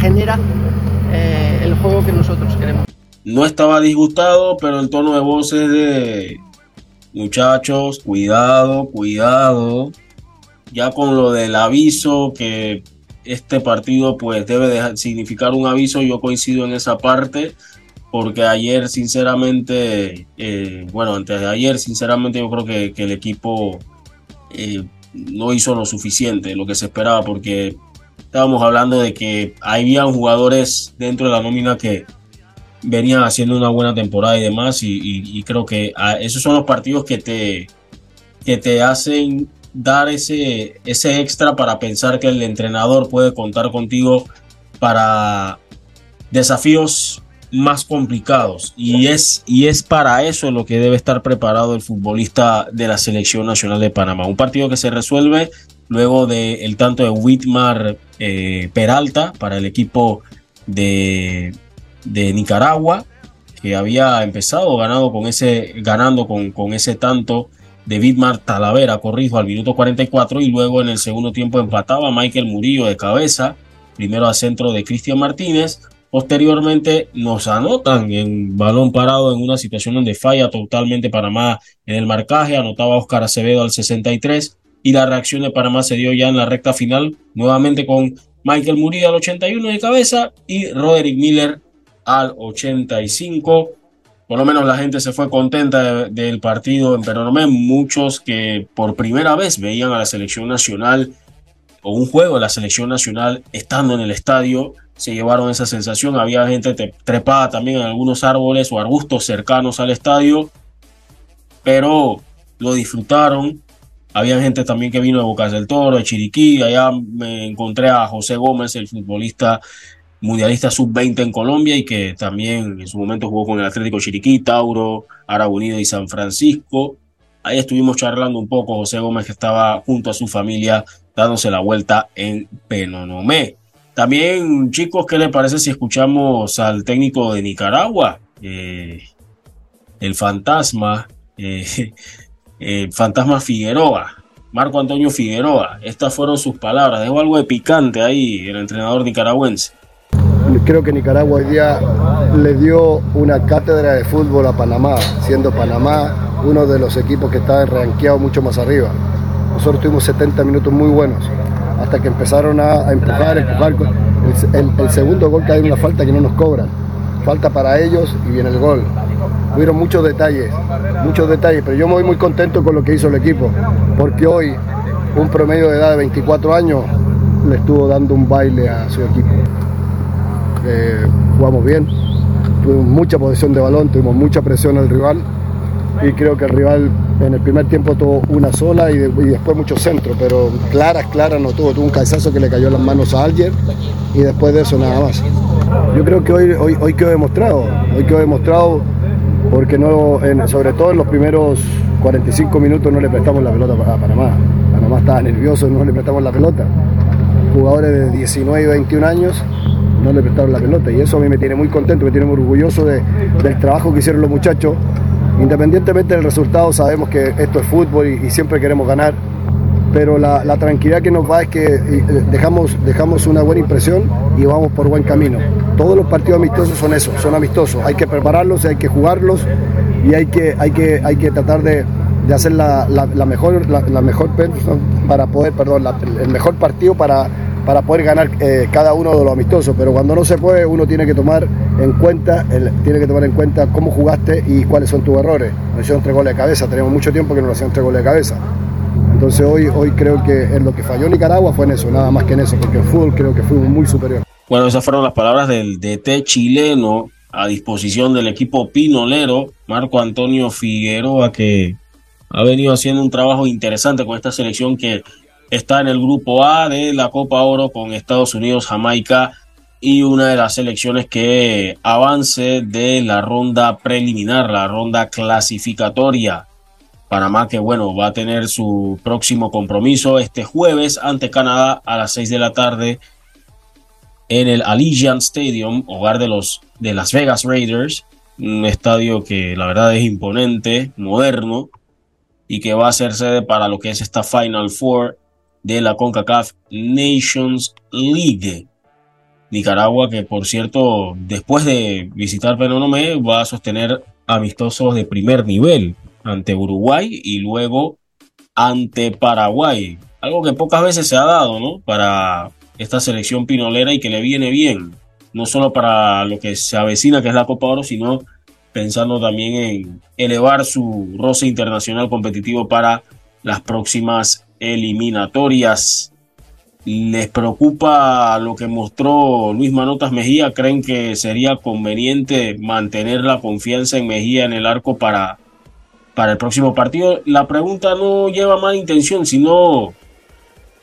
genera eh, el juego que nosotros queremos. No estaba disgustado, pero el tono de voz es de muchachos, cuidado, cuidado. Ya con lo del aviso que este partido pues debe significar un aviso, yo coincido en esa parte porque ayer sinceramente, eh, bueno, antes de ayer sinceramente yo creo que, el equipo eh, no hizo lo suficiente, lo que se esperaba, porque estábamos hablando de que habían jugadores dentro de la nómina que, venían haciendo una buena temporada y demás. Y, creo que ah, esos son los partidos que te, que te hacen dar ese, ese extra para pensar que el entrenador puede contar contigo para desafíos más complicados y es, y es para eso lo que debe estar preparado el futbolista de la selección nacional de Panamá. Un partido que se resuelve luego del tanto de Whitmar eh, Peralta para el equipo de, de Nicaragua, que había empezado ganado con ese, ganando con, con ese tanto de Vidmar Talavera, corrijo, al minuto 44 y luego en el segundo tiempo empataba Michael Murillo de cabeza, primero a centro de Cristian Martínez, posteriormente nos anotan en balón parado en una situación donde falla totalmente Panamá en el marcaje, anotaba Oscar Acevedo al 63 y la reacción de Panamá se dio ya en la recta final, nuevamente con Michael Murillo al 81 de cabeza y Roderick Miller al 85. Por lo menos la gente se fue contenta del partido en Peronomé. Muchos que por primera vez veían a la selección nacional o un juego de la selección nacional estando en el estadio se llevaron esa sensación. Había gente trepada también en algunos árboles o arbustos cercanos al estadio, pero lo disfrutaron. Había gente también que vino de Bocas del Toro, de Chiriquí. Allá me encontré a José Gómez, el futbolista mundialista sub-20 en Colombia y que también en su momento jugó con el Atlético Chiriquí, Tauro, Aragonido y San Francisco. Ahí estuvimos charlando un poco, José Gómez que estaba junto a su familia dándose la vuelta en Penonomé. También, chicos, ¿qué les parece si escuchamos al técnico de Nicaragua? Eh, el fantasma, eh, fantasma Figueroa, Marco Antonio Figueroa. Estas fueron sus palabras. Dejó algo de picante ahí el entrenador nicaragüense. Creo que Nicaragua hoy día le dio una cátedra de fútbol a Panamá, siendo Panamá uno de los equipos que está rankeado mucho más arriba. Nosotros tuvimos 70 minutos muy buenos, hasta que empezaron a, empujar, empujar. El, el, segundo gol cae en una falta que no nos cobran. Falta para ellos y viene el gol. Hubieron muchos detalles, muchos detalles, pero yo me voy muy contento con lo que hizo el equipo, porque hoy un promedio de edad de 24 años le estuvo dando un baile a su equipo. Eh, jugamos bien, tuvimos mucha posesión de balón, tuvimos mucha presión al rival y creo que el rival en el primer tiempo tuvo una sola y, después muchos centros, pero claras, claras no tuvo, tuvo un cabezazo que le cayó en las manos a Alger y después de eso nada más. Yo creo que hoy, hoy, hoy quedó demostrado, hoy quedó demostrado porque no, sobre todo en los primeros 45 minutos no le prestamos la pelota a Panamá. Panamá estaba nervioso, no le prestamos la pelota. Jugadores de 19 y 21 años no le prestaron la pelota y eso a mí me tiene muy contento, me tiene muy orgulloso del trabajo que hicieron los muchachos. Independientemente del resultado, sabemos que esto es fútbol y, siempre queremos ganar, pero la, tranquilidad que nos va es que eh, dejamos, dejamos una buena impresión y vamos por buen camino. Todos los partidos amistosos son eso, son amistosos. Hay que prepararlos, hay que jugarlos y hay que, hay que, hay que tratar de, hacer la, mejor, la, mejor para poder, perdón, el mejor partido para para poder ganar eh, cada uno de los amistosos, pero cuando no se puede uno tiene que tomar en cuenta, tiene que tomar en cuenta cómo jugaste y cuáles son tus errores. Nos hicieron tres goles de cabeza, tenemos mucho tiempo que no nos hacían tres goles de cabeza. Entonces hoy, hoy creo que en lo que falló Nicaragua fue en eso, nada más que en eso, porque el fútbol creo que fue muy superior. Bueno, esas fueron las palabras del DT chileno a disposición del equipo pinolero, Marco Antonio Figueroa, que ha venido haciendo un trabajo interesante con esta selección que está en el grupo A de la Copa Oro con Estados Unidos, Jamaica y una de las selecciones que avance de la ronda preliminar, la ronda clasificatoria. Panamá que bueno, va a tener su próximo compromiso este jueves ante Canadá a las 6 de la tarde en el Allegiant Stadium, hogar de los de Las Vegas Raiders, un estadio que la verdad es imponente, moderno y que va a ser sede para lo que es esta Final Four de la CONCACAF Nations League. Nicaragua, que por cierto, después de visitar Penonomé, va a sostener amistosos de primer nivel ante Uruguay y luego ante Paraguay. Algo que pocas veces se ha dado, ¿no? Para esta selección pinolera y que le viene bien. No solo para lo que se avecina, que es la Copa Oro, sino pensando también en elevar su roce internacional competitivo para las próximas eliminatorias. ¿Les preocupa lo que mostró Luis Manotas Mejía? ¿Creen que sería conveniente mantener la confianza en Mejía en el arco para, para el próximo partido? La pregunta no lleva mala intención, sino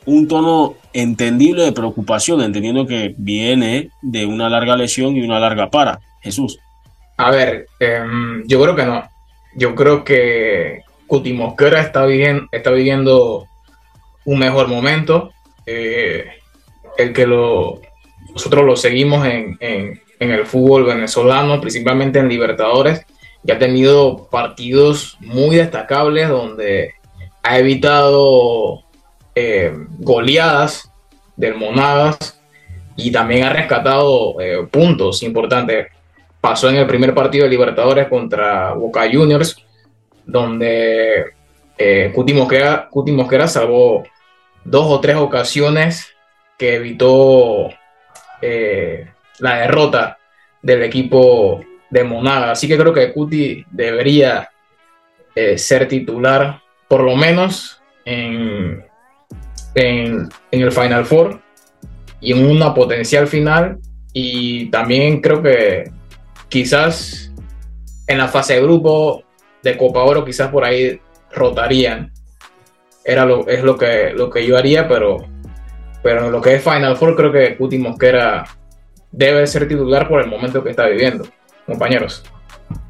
un tono entendible de preocupación, entendiendo que viene de una larga lesión y una larga para. Jesús. A ver, em, yo creo que no. Yo creo que Cuti Mosquera está, está viviendo un mejor momento. Eh, el que lo, nosotros lo seguimos en, el fútbol venezolano, principalmente en Libertadores, y ha tenido partidos muy destacables donde ha evitado eh, goleadas del Monadas y también ha rescatado eh, puntos importantes. Pasó en el primer partido de Libertadores contra Boca Juniors, donde Cuti, Mosquera, salvó dos o tres ocasiones que evitó eh, la derrota del equipo de Monaga. Así que creo que Cuti debería eh, ser titular, por lo menos en, en, el Final Four y en una potencial final y también creo que quizás en la fase de grupo de Copa Oro quizás por ahí rotarían. Era lo, es lo que, lo que yo haría, pero, pero en lo que es Final Four creo que Cuti Mosquera debe ser titular por el momento que está viviendo, compañeros.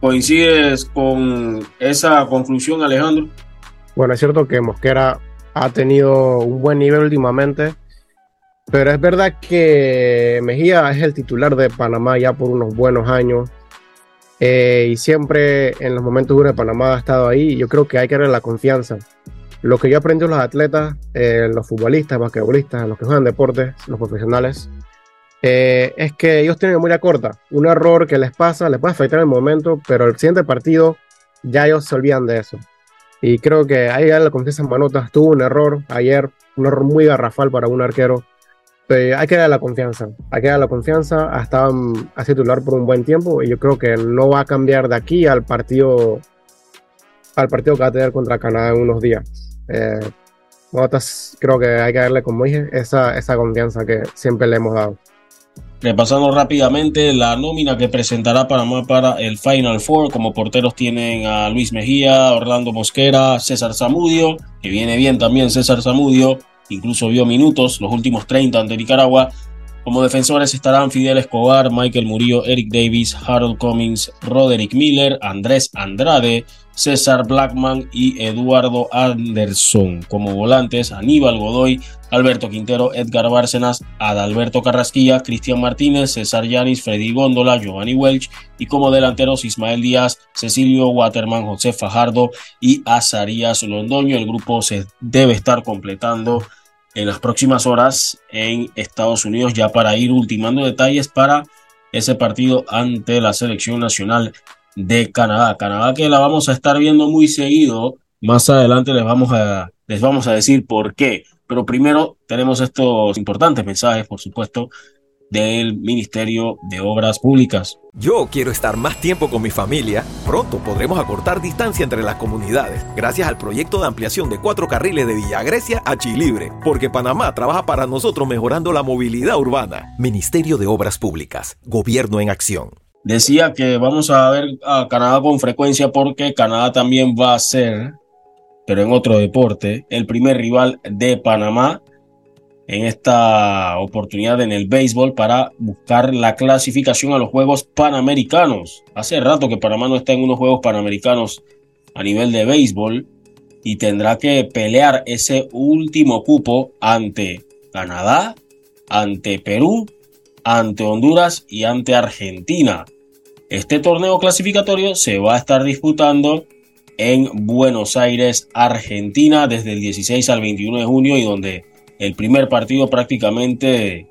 ¿Coincides con esa conclusión, Alejandro? Bueno, es cierto que Mosquera ha tenido un buen nivel últimamente, pero es verdad que Mejía es el titular de Panamá ya por unos buenos años. Eh, y siempre en los momentos duros de Panamá ha estado ahí. Yo creo que hay que darle la confianza. Lo que yo aprendí los atletas, eh, los futbolistas, basquetbolistas, los que juegan deportes, los profesionales, eh, es que ellos tienen memoria corta. Un error que les pasa, les puede afectar en el momento, pero el siguiente partido ya ellos se olvidan de eso. Y creo que ahí la confianza en Manotas tuvo un error ayer, un error muy garrafal para un arquero. Pero hay que darle la confianza, hay que darle la confianza. Ha estado a titular por un buen tiempo y yo creo que no va a cambiar de aquí al partido al partido que va a tener contra Canadá en unos días. Eh, creo que hay que darle, como dije, esa, esa confianza que siempre le hemos dado. Repasando rápidamente la nómina que presentará Panamá para el Final Four. Como porteros tienen a Luis Mejía, Orlando Mosquera, César Zamudio, que viene bien también César Zamudio, incluso vio minutos los últimos 30 ante Nicaragua. Como defensores estarán Fidel Escobar, Michael Murillo, Eric Davis, Harold Cummings, Roderick Miller, Andrés Andrade, César Blackman y Eduardo Anderson. Como volantes, Aníbal Godoy, Alberto Quintero, Edgar Bárcenas, Adalberto Carrasquilla, Cristian Martínez, César Yanis, Freddy Góndola, Giovanni Welch y como delanteros Ismael Díaz, Cecilio Waterman, José Fajardo y Azarías Londoño. El grupo se debe estar completando en las próximas horas en Estados Unidos ya para ir ultimando detalles para ese partido ante la selección nacional de Canadá. Canadá que la vamos a estar viendo muy seguido. Más adelante les vamos a, les vamos a decir por qué. Pero primero tenemos estos importantes mensajes, por supuesto, del Ministerio de Obras Públicas. Yo quiero estar más tiempo con mi familia. Pronto podremos acortar distancia entre las comunidades gracias al proyecto de ampliación de cuatro carriles de Villa Grecia a Chilibre, porque Panamá trabaja para nosotros mejorando la movilidad urbana. Ministerio de Obras Públicas, Gobierno en Acción. Decía que vamos a ver a Canadá con frecuencia porque Canadá también va a ser, pero en otro deporte, el primer rival de Panamá en esta oportunidad en el béisbol para buscar la clasificación a los Juegos Panamericanos. Hace rato que Panamá no está en unos Juegos Panamericanos a nivel de béisbol y tendrá que pelear ese último cupo ante Canadá, ante Perú, ante Honduras y ante Argentina. Este torneo clasificatorio se va a estar disputando en Buenos Aires, Argentina, desde el 16 al 21 de junio y donde el primer partido prácticamente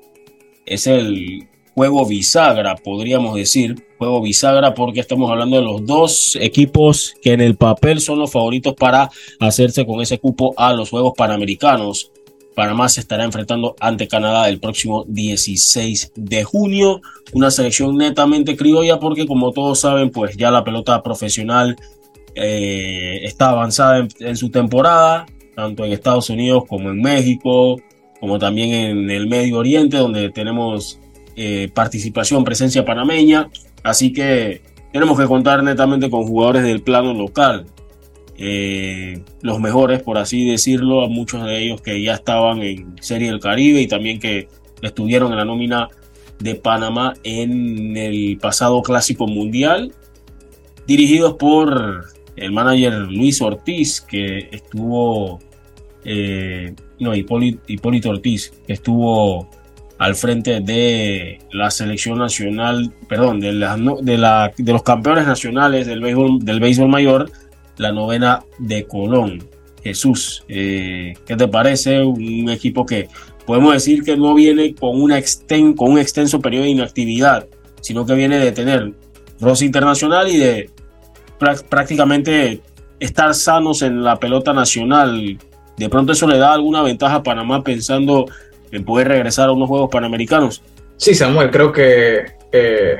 es el juego bisagra, podríamos decir, juego bisagra porque estamos hablando de los dos equipos que en el papel son los favoritos para hacerse con ese cupo a los Juegos Panamericanos. Panamá se estará enfrentando ante Canadá el próximo 16 de junio. Una selección netamente criolla porque como todos saben, pues ya la pelota profesional eh, está avanzada en su temporada tanto en Estados Unidos como en México, como también en el Medio Oriente, donde tenemos eh, participación, presencia panameña. Así que tenemos que contar netamente con jugadores del plano local. Eh, los mejores, por así decirlo, a muchos de ellos que ya estaban en Serie del Caribe y también que estuvieron en la nómina de Panamá en el pasado Clásico Mundial, dirigidos por el manager Luis Ortiz, que estuvo eh, no, Hipólito, Ortiz, que estuvo al frente de la selección nacional, perdón, de, los campeones nacionales del béisbol, del béisbol mayor, la novena de Colón. Jesús, eh, ¿qué te parece? Un equipo que podemos decir que no viene con, una exten, con un extenso periodo de inactividad, sino que viene de tener roce internacional y de prácticamente estar sanos en la pelota nacional de pronto eso le da alguna ventaja a Panamá pensando en poder regresar a unos Juegos Panamericanos. Sí, Samuel, creo que eh,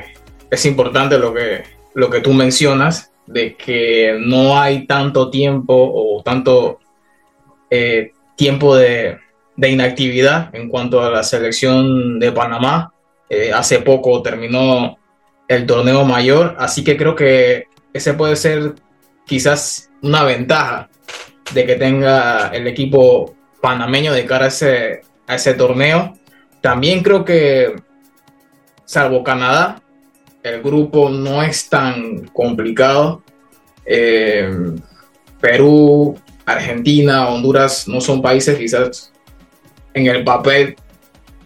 es importante lo que, lo que tú mencionas, de que no hay tanto tiempo o tanto eh, tiempo de, inactividad en cuanto a la selección de Panamá. Eh, hace poco terminó el torneo mayor, así que creo que ese puede ser quizás una ventaja de que tenga el equipo panameño de cara a ese, a ese torneo. También creo que, salvo Canadá, el grupo no es tan complicado. Eh, Perú, Argentina, Honduras no son países quizás en el papel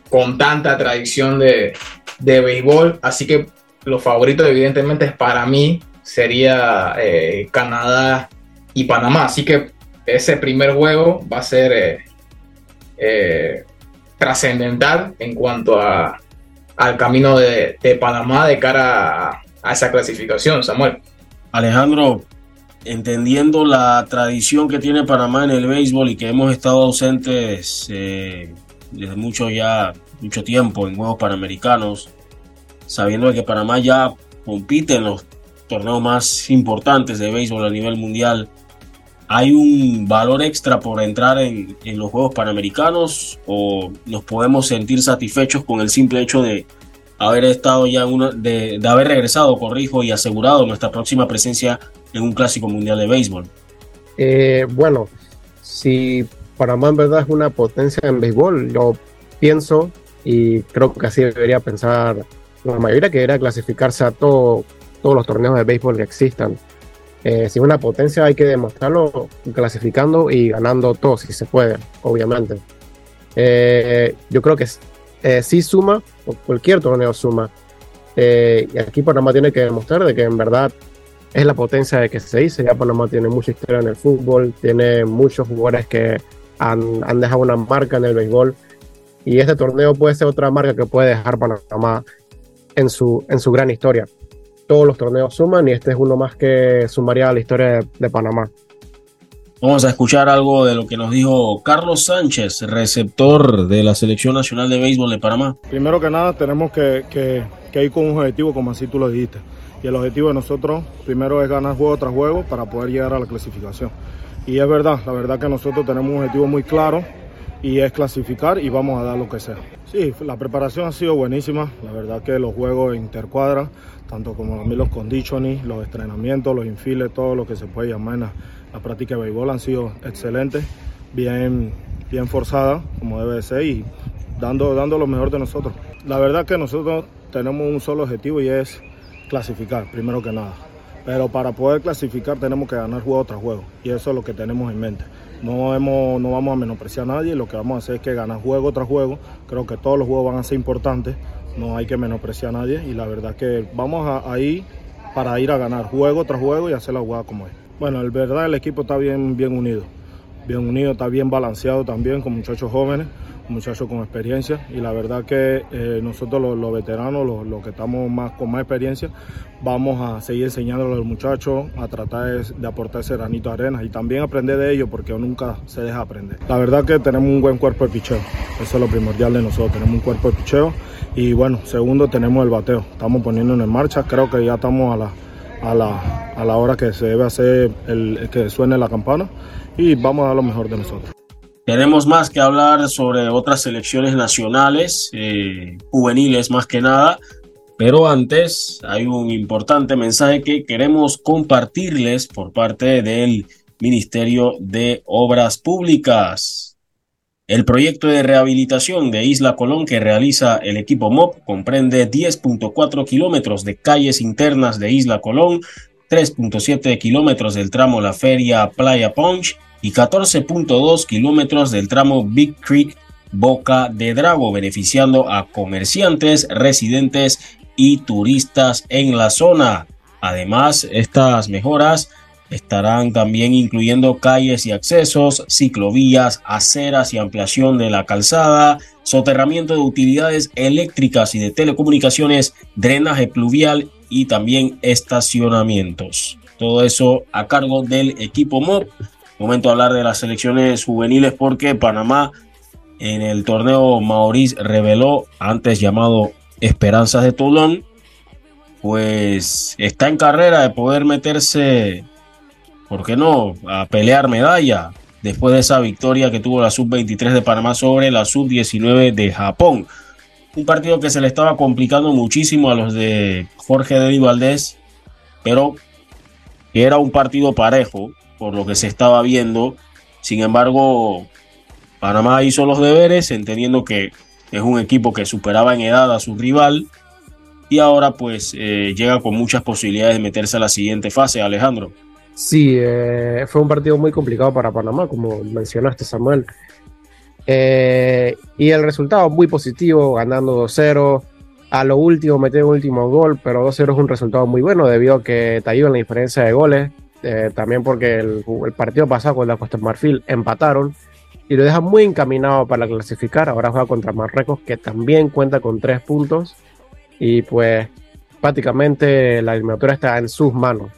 con tanta tradición de, de béisbol, así que los favoritos evidentemente para mí sería eh, Canadá y Panamá, así que ese primer juego va a ser eh, eh, trascendental en cuanto a, al camino de, Panamá de cara a, esa clasificación, Samuel. Alejandro, entendiendo la tradición que tiene Panamá en el béisbol y que hemos estado ausentes eh, desde mucho ya mucho tiempo en Juegos Panamericanos, sabiendo que Panamá ya compite en los torneos más importantes de béisbol a nivel mundial, ¿hay un valor extra por entrar en, en los Juegos Panamericanos o nos podemos sentir satisfechos con el simple hecho de haber estado ya de, de haber regresado, corrijo, y asegurado nuestra próxima presencia en un clásico mundial de béisbol? Eh, bueno, si Panamá en verdad es una potencia en béisbol, yo pienso y creo que así debería pensar la mayoría que debería clasificarse a todo, todos los torneos de béisbol que existan. Eh, si una potencia hay que demostrarlo clasificando y ganando todo si se puede, obviamente. Eh, yo creo que eh, sí suma, cualquier torneo suma. Eh, y aquí Panamá tiene que demostrar de que en verdad es la potencia de que se dice. Ya Panamá tiene mucha historia en el fútbol, tiene muchos jugadores que han, han, dejado una marca en el béisbol. Y este torneo puede ser otra marca que puede dejar Panamá en su, en su gran historia. Todos los torneos suman y este es uno más que sumaría a la historia de, de Panamá. Vamos a escuchar algo de lo que nos dijo Carlos Sánchez, receptor de la Selección Nacional de Béisbol de Panamá. Primero que nada, tenemos que, que, que ir con un objetivo, como así tú lo dijiste. Y el objetivo de nosotros, primero, es ganar juego tras juego para poder llegar a la clasificación. Y es verdad, la verdad que nosotros tenemos un objetivo muy claro y es clasificar y vamos a dar lo que sea. Sí, la preparación ha sido buenísima, la verdad que los juegos intercuadra, tanto como a los conditioning, los entrenamientos, los infiles, todo lo que se puede llamar en la, práctica de béisbol han sido excelentes, bien, bien forzadas como debe de ser y dando, dando lo mejor de nosotros. La verdad que nosotros tenemos un solo objetivo y es clasificar, primero que nada. Pero para poder clasificar tenemos que ganar juego tras juego y eso es lo que tenemos en mente. No, hemos, no vamos a menospreciar a nadie, lo que vamos a hacer es que ganar juego tras juego. Creo que todos los juegos van a ser importantes, no hay que menospreciar a nadie y la verdad que vamos a, ahí para ir a ganar juego tras juego y hacer la jugada como es. Bueno, el verdad el equipo está bien, bien unido, bien unido, está bien balanceado también con muchachos jóvenes, muchachos con experiencia y la verdad que eh, nosotros los, veteranos, los, que estamos más con más experiencia, vamos a seguir enseñándole a los muchachos a tratar de, de aportar ese granito de arena y también aprender de ellos porque nunca se deja aprender. La verdad que tenemos un buen cuerpo de picheo, eso es lo primordial de nosotros, tenemos un cuerpo de picheo y bueno, segundo tenemos el bateo, estamos poniéndonos en marcha, creo que ya estamos a la a la, a la hora que se debe hacer el, que suene la campana y vamos a dar lo mejor de nosotros. Tenemos más que hablar sobre otras selecciones nacionales, eh, juveniles más que nada, pero antes hay un importante mensaje que queremos compartirles por parte del Ministerio de Obras Públicas. El proyecto de rehabilitación de Isla Colón que realiza el equipo MOP comprende 10.4 kilómetros de calles internas de Isla Colón, 3.7 kilómetros del tramo La Feria Playa Punch y 14.2 kilómetros del tramo Big Creek Boca de Drago, beneficiando a comerciantes, residentes y turistas en la zona. Además, estas mejoras Estarán también incluyendo calles y accesos, ciclovías, aceras y ampliación de la calzada, soterramiento de utilidades eléctricas y de telecomunicaciones, drenaje pluvial y también estacionamientos. Todo eso a cargo del equipo MOP. Momento de hablar de las selecciones juveniles porque Panamá en el torneo Maurice reveló, antes llamado Esperanzas de Toulon, pues está en carrera de poder meterse ¿por qué no? A pelear medalla después de esa victoria que tuvo la sub-23 de Panamá sobre la sub-19 de Japón. Un partido que se le estaba complicando muchísimo a los de Jorge de Valdés, pero era un partido parejo, por lo que se estaba viendo. Sin embargo, Panamá hizo los deberes, entendiendo que es un equipo que superaba en edad a su rival y ahora pues eh, llega con muchas posibilidades de meterse a la siguiente fase, Alejandro. Sí, eh, fue un partido muy complicado para Panamá, como mencionaste, Samuel. Eh, y el resultado muy positivo, ganando 2-0. A lo último metió un último gol, pero 2-0 es un resultado muy bueno debido a que ayuda en la diferencia de goles. Eh, también porque el, partido pasado con la Costa Marfil empataron y lo deja muy encaminado para clasificar. Ahora juega contra Marruecos, que también cuenta con tres puntos. Y pues prácticamente la eliminatoria está en sus manos.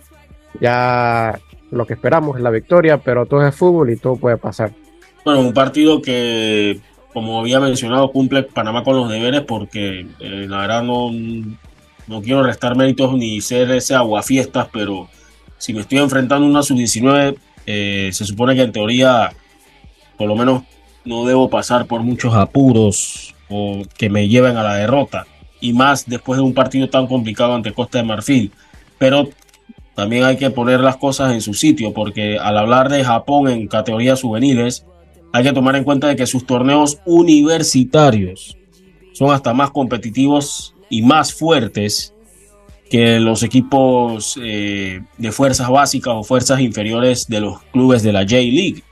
Ya lo que esperamos es la victoria, pero todo es fútbol y todo puede pasar. Bueno, un partido que, como había mencionado, cumple Panamá con los deberes porque eh, la verdad no, no quiero restar méritos ni ser ese aguafiestas, pero si me estoy enfrentando a una sub-19, eh, se supone que en teoría, por lo menos, no debo pasar por muchos apuros o que me lleven a la derrota. Y más después de un partido tan complicado ante Costa de Marfil. Pero también hay que poner las cosas en su sitio, porque al hablar de Japón en categorías juveniles, hay que tomar en cuenta de que sus torneos universitarios son hasta más competitivos y más fuertes que los equipos eh, de fuerzas básicas o fuerzas inferiores de los clubes de la J-League.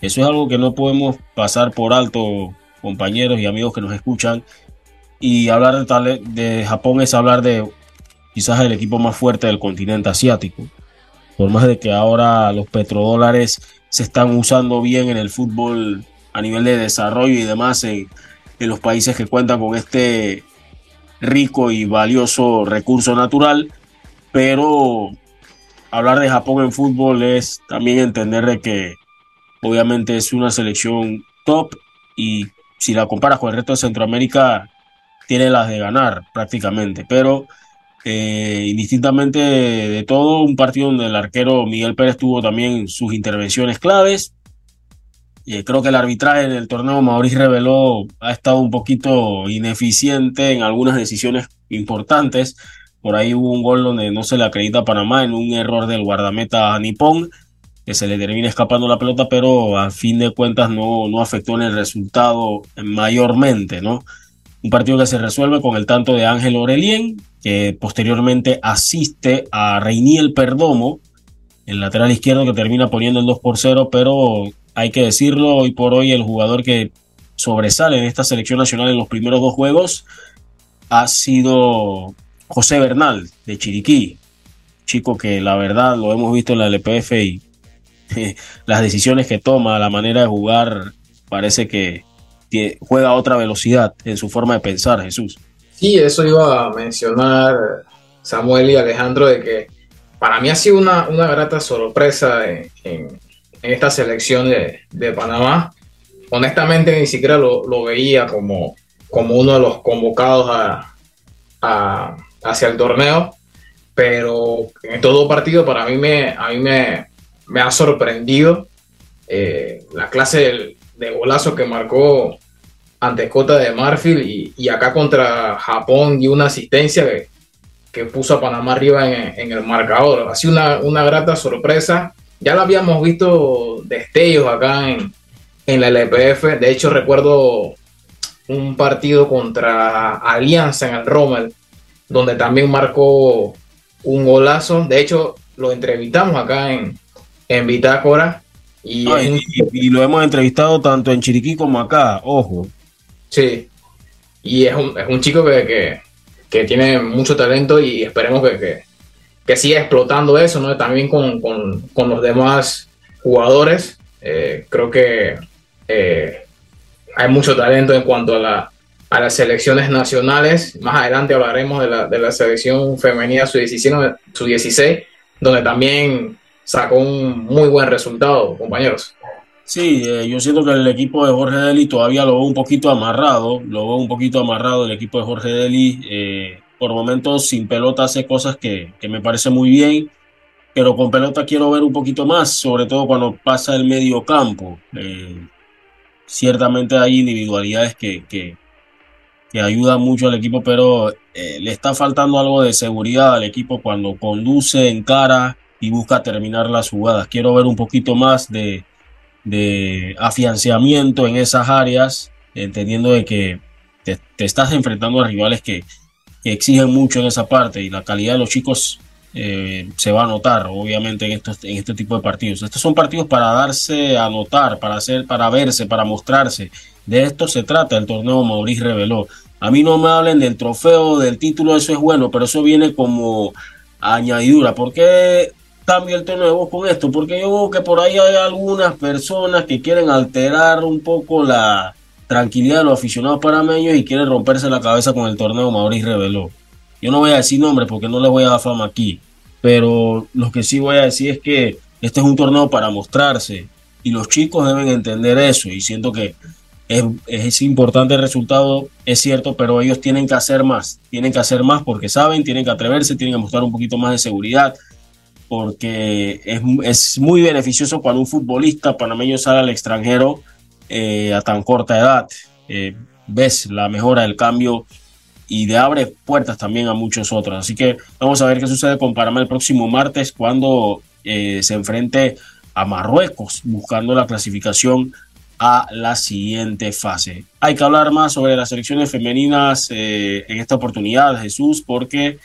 Eso es algo que no podemos pasar por alto, compañeros y amigos que nos escuchan. Y hablar de, de Japón es hablar de quizás el equipo más fuerte del continente asiático. Por más de que ahora los petrodólares se están usando bien en el fútbol a nivel de desarrollo y demás en, los países que cuentan con este rico y valioso recurso natural, pero hablar de Japón en fútbol es también entender de que obviamente es una selección top y si la comparas con el resto de Centroamérica tiene las de ganar prácticamente, pero eh, indistintamente de, todo, un partido donde el arquero Miguel Pérez tuvo también sus intervenciones claves. Eh, creo que el arbitraje en el torneo Mauricio reveló ha estado un poquito ineficiente en algunas decisiones importantes. Por ahí hubo un gol donde no se le acredita a Panamá en un error del guardameta Nippon, que se le termina escapando la pelota, pero a fin de cuentas no, no afectó en el resultado mayormente, ¿no? Un partido que se resuelve con el tanto de Ángel Orelien, que posteriormente asiste a Reiniel Perdomo, el lateral izquierdo que termina poniendo el 2 por 0, pero hay que decirlo, hoy por hoy el jugador que sobresale en esta selección nacional en los primeros dos juegos ha sido José Bernal de Chiriquí, chico que la verdad lo hemos visto en la LPF y las decisiones que toma, la manera de jugar, parece que juega a otra velocidad en su forma de pensar, Jesús. Sí, eso iba a mencionar Samuel y Alejandro, de que para mí ha sido una, una grata sorpresa en, esta selección de, Panamá. Honestamente, ni siquiera lo, veía como, como uno de los convocados a, hacia el torneo, pero en todo partido para mí me, a mí me, ha sorprendido eh, la clase de golazo que marcó ante Cota de Marfil y, acá contra Japón dio una asistencia que, puso a Panamá arriba en, el marcador. Ha sido una, una, grata sorpresa. Ya lo habíamos visto destellos acá en, en la LPF. De hecho, recuerdo un partido contra Alianza en el Rommel, donde también marcó un golazo. De hecho, lo entrevistamos acá en, en Bitácora. Y, y, lo hemos entrevistado tanto en Chiriquí como acá, ojo. Sí, y es un, es un chico que, tiene mucho talento y esperemos que, que, siga explotando eso, ¿no? También con, los demás jugadores. Eh, creo que eh, hay mucho talento en cuanto a, la, a las selecciones nacionales. Más adelante hablaremos de la, de la selección femenina su-16, su-16, donde también sacó un muy buen resultado, compañeros. Sí, eh, yo siento que el equipo de Jorge Deli todavía lo veo un poquito amarrado, lo veo un poquito amarrado el equipo de Jorge Deli. Eh, por momentos sin pelota hace cosas que, me parece muy bien, pero con pelota quiero ver un poquito más, sobre todo cuando pasa el medio campo. Eh, ciertamente hay individualidades que, que ayuda mucho al equipo, pero eh, le está faltando algo de seguridad al equipo cuando conduce en cara y busca terminar las jugadas. Quiero ver un poquito más de, de afianciamiento en esas áreas, entendiendo de que te, estás enfrentando a rivales que, exigen mucho en esa parte y la calidad de los chicos eh, se va a notar, obviamente, en, estos, en este tipo de partidos. Estos son partidos para darse a notar, para, hacer, para verse, para mostrarse. De esto se trata el torneo Maurice reveló. A mí no me hablen del trofeo, del título, eso es bueno, pero eso viene como añadidura. ¿Por qué cambio el tono de voz con esto? Porque yo veo que por ahí hay algunas personas que quieren alterar un poco la tranquilidad de los aficionados panameños y quieren romperse la cabeza con el torneo Maurice reveló. Yo no voy a decir nombres porque no les voy a dar fama aquí, pero lo que sí voy a decir es que este es un torneo para mostrarse y los chicos deben entender eso y siento que es, importante el resultado, es cierto, pero ellos tienen que hacer más, tienen que hacer más porque saben, tienen que atreverse, tienen que mostrar un poquito más de seguridad, porque es, muy beneficioso cuando un futbolista panameño sale al extranjero eh, a tan corta edad. Eh, ves la mejora del cambio y de abre puertas también a muchos otros. Así que vamos a ver qué sucede con Panamá el próximo martes cuando eh, se enfrente a Marruecos buscando la clasificación a la siguiente fase. Hay que hablar más sobre las selecciones femeninas eh, en esta oportunidad, Jesús, porque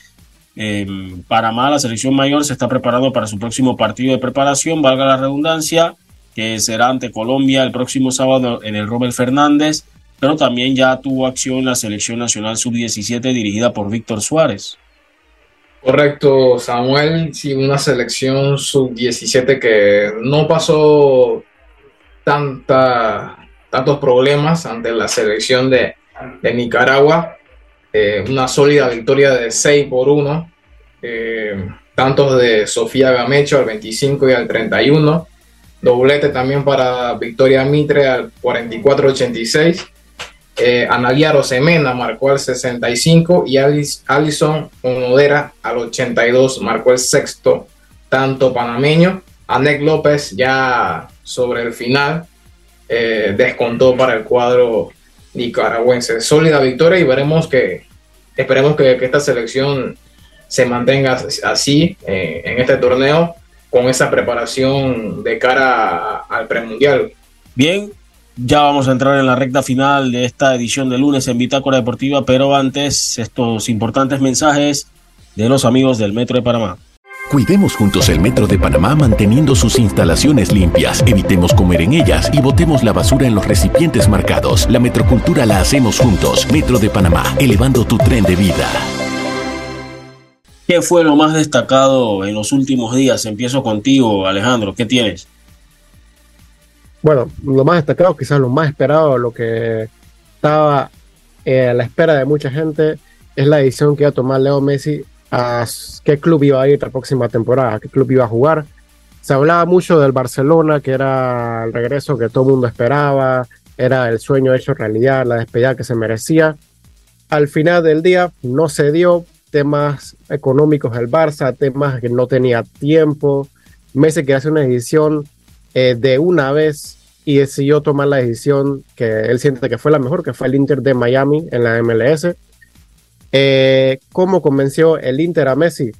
eh, Panamá, la selección mayor, se está preparando para su próximo partido de preparación, valga la redundancia, que será ante Colombia el próximo sábado en el Robert Fernández, pero también ya tuvo acción la selección nacional sub-17 dirigida por Víctor Suárez. Correcto, Samuel, sí, una selección sub-17 que no pasó tanta, tantos problemas ante la selección de, Nicaragua. Eh, una sólida victoria de 6 por 1, eh, tantos de Sofía Gamecho al 25 y al 31, doblete también para Victoria Mitre al 44-86. Eh, Analiaro Semena marcó al 65 y Alison Onodera al 82 marcó el sexto tanto panameño. Anek López ya sobre el final eh, descontó para el cuadro nicaragüense. Sólida victoria y veremos que, esperemos que, esta selección se mantenga así eh, en este torneo con esa preparación de cara al premundial. Bien, ya vamos a entrar en la recta final de esta edición de lunes en Bitácora Deportiva, pero antes estos importantes mensajes de los amigos del Metro de Panamá. Cuidemos juntos el Metro de Panamá manteniendo sus instalaciones limpias, evitemos comer en ellas y botemos la basura en los recipientes marcados. La metrocultura la hacemos juntos. Metro de Panamá, elevando tu tren de vida. ¿Qué fue lo más destacado en los últimos días? Empiezo contigo, Alejandro. ¿Qué tienes? Bueno, lo más destacado, quizás lo más esperado, lo que estaba eh, a la espera de mucha gente, es la decisión que iba a tomar Leo Messi qué club iba a ir la próxima temporada, qué club iba a jugar. Se hablaba mucho del Barcelona, que era el regreso que todo el mundo esperaba, era el sueño hecho realidad, la despedida que se merecía. Al final del día no se dio, temas económicos del Barça, temas que no tenía tiempo. Messi quería hacer una decisión eh, de una vez y decidió tomar la decisión que él siente que fue la mejor, que fue el Inter de Miami en la MLS. Eh, ¿Cómo convenció el Inter a Messi?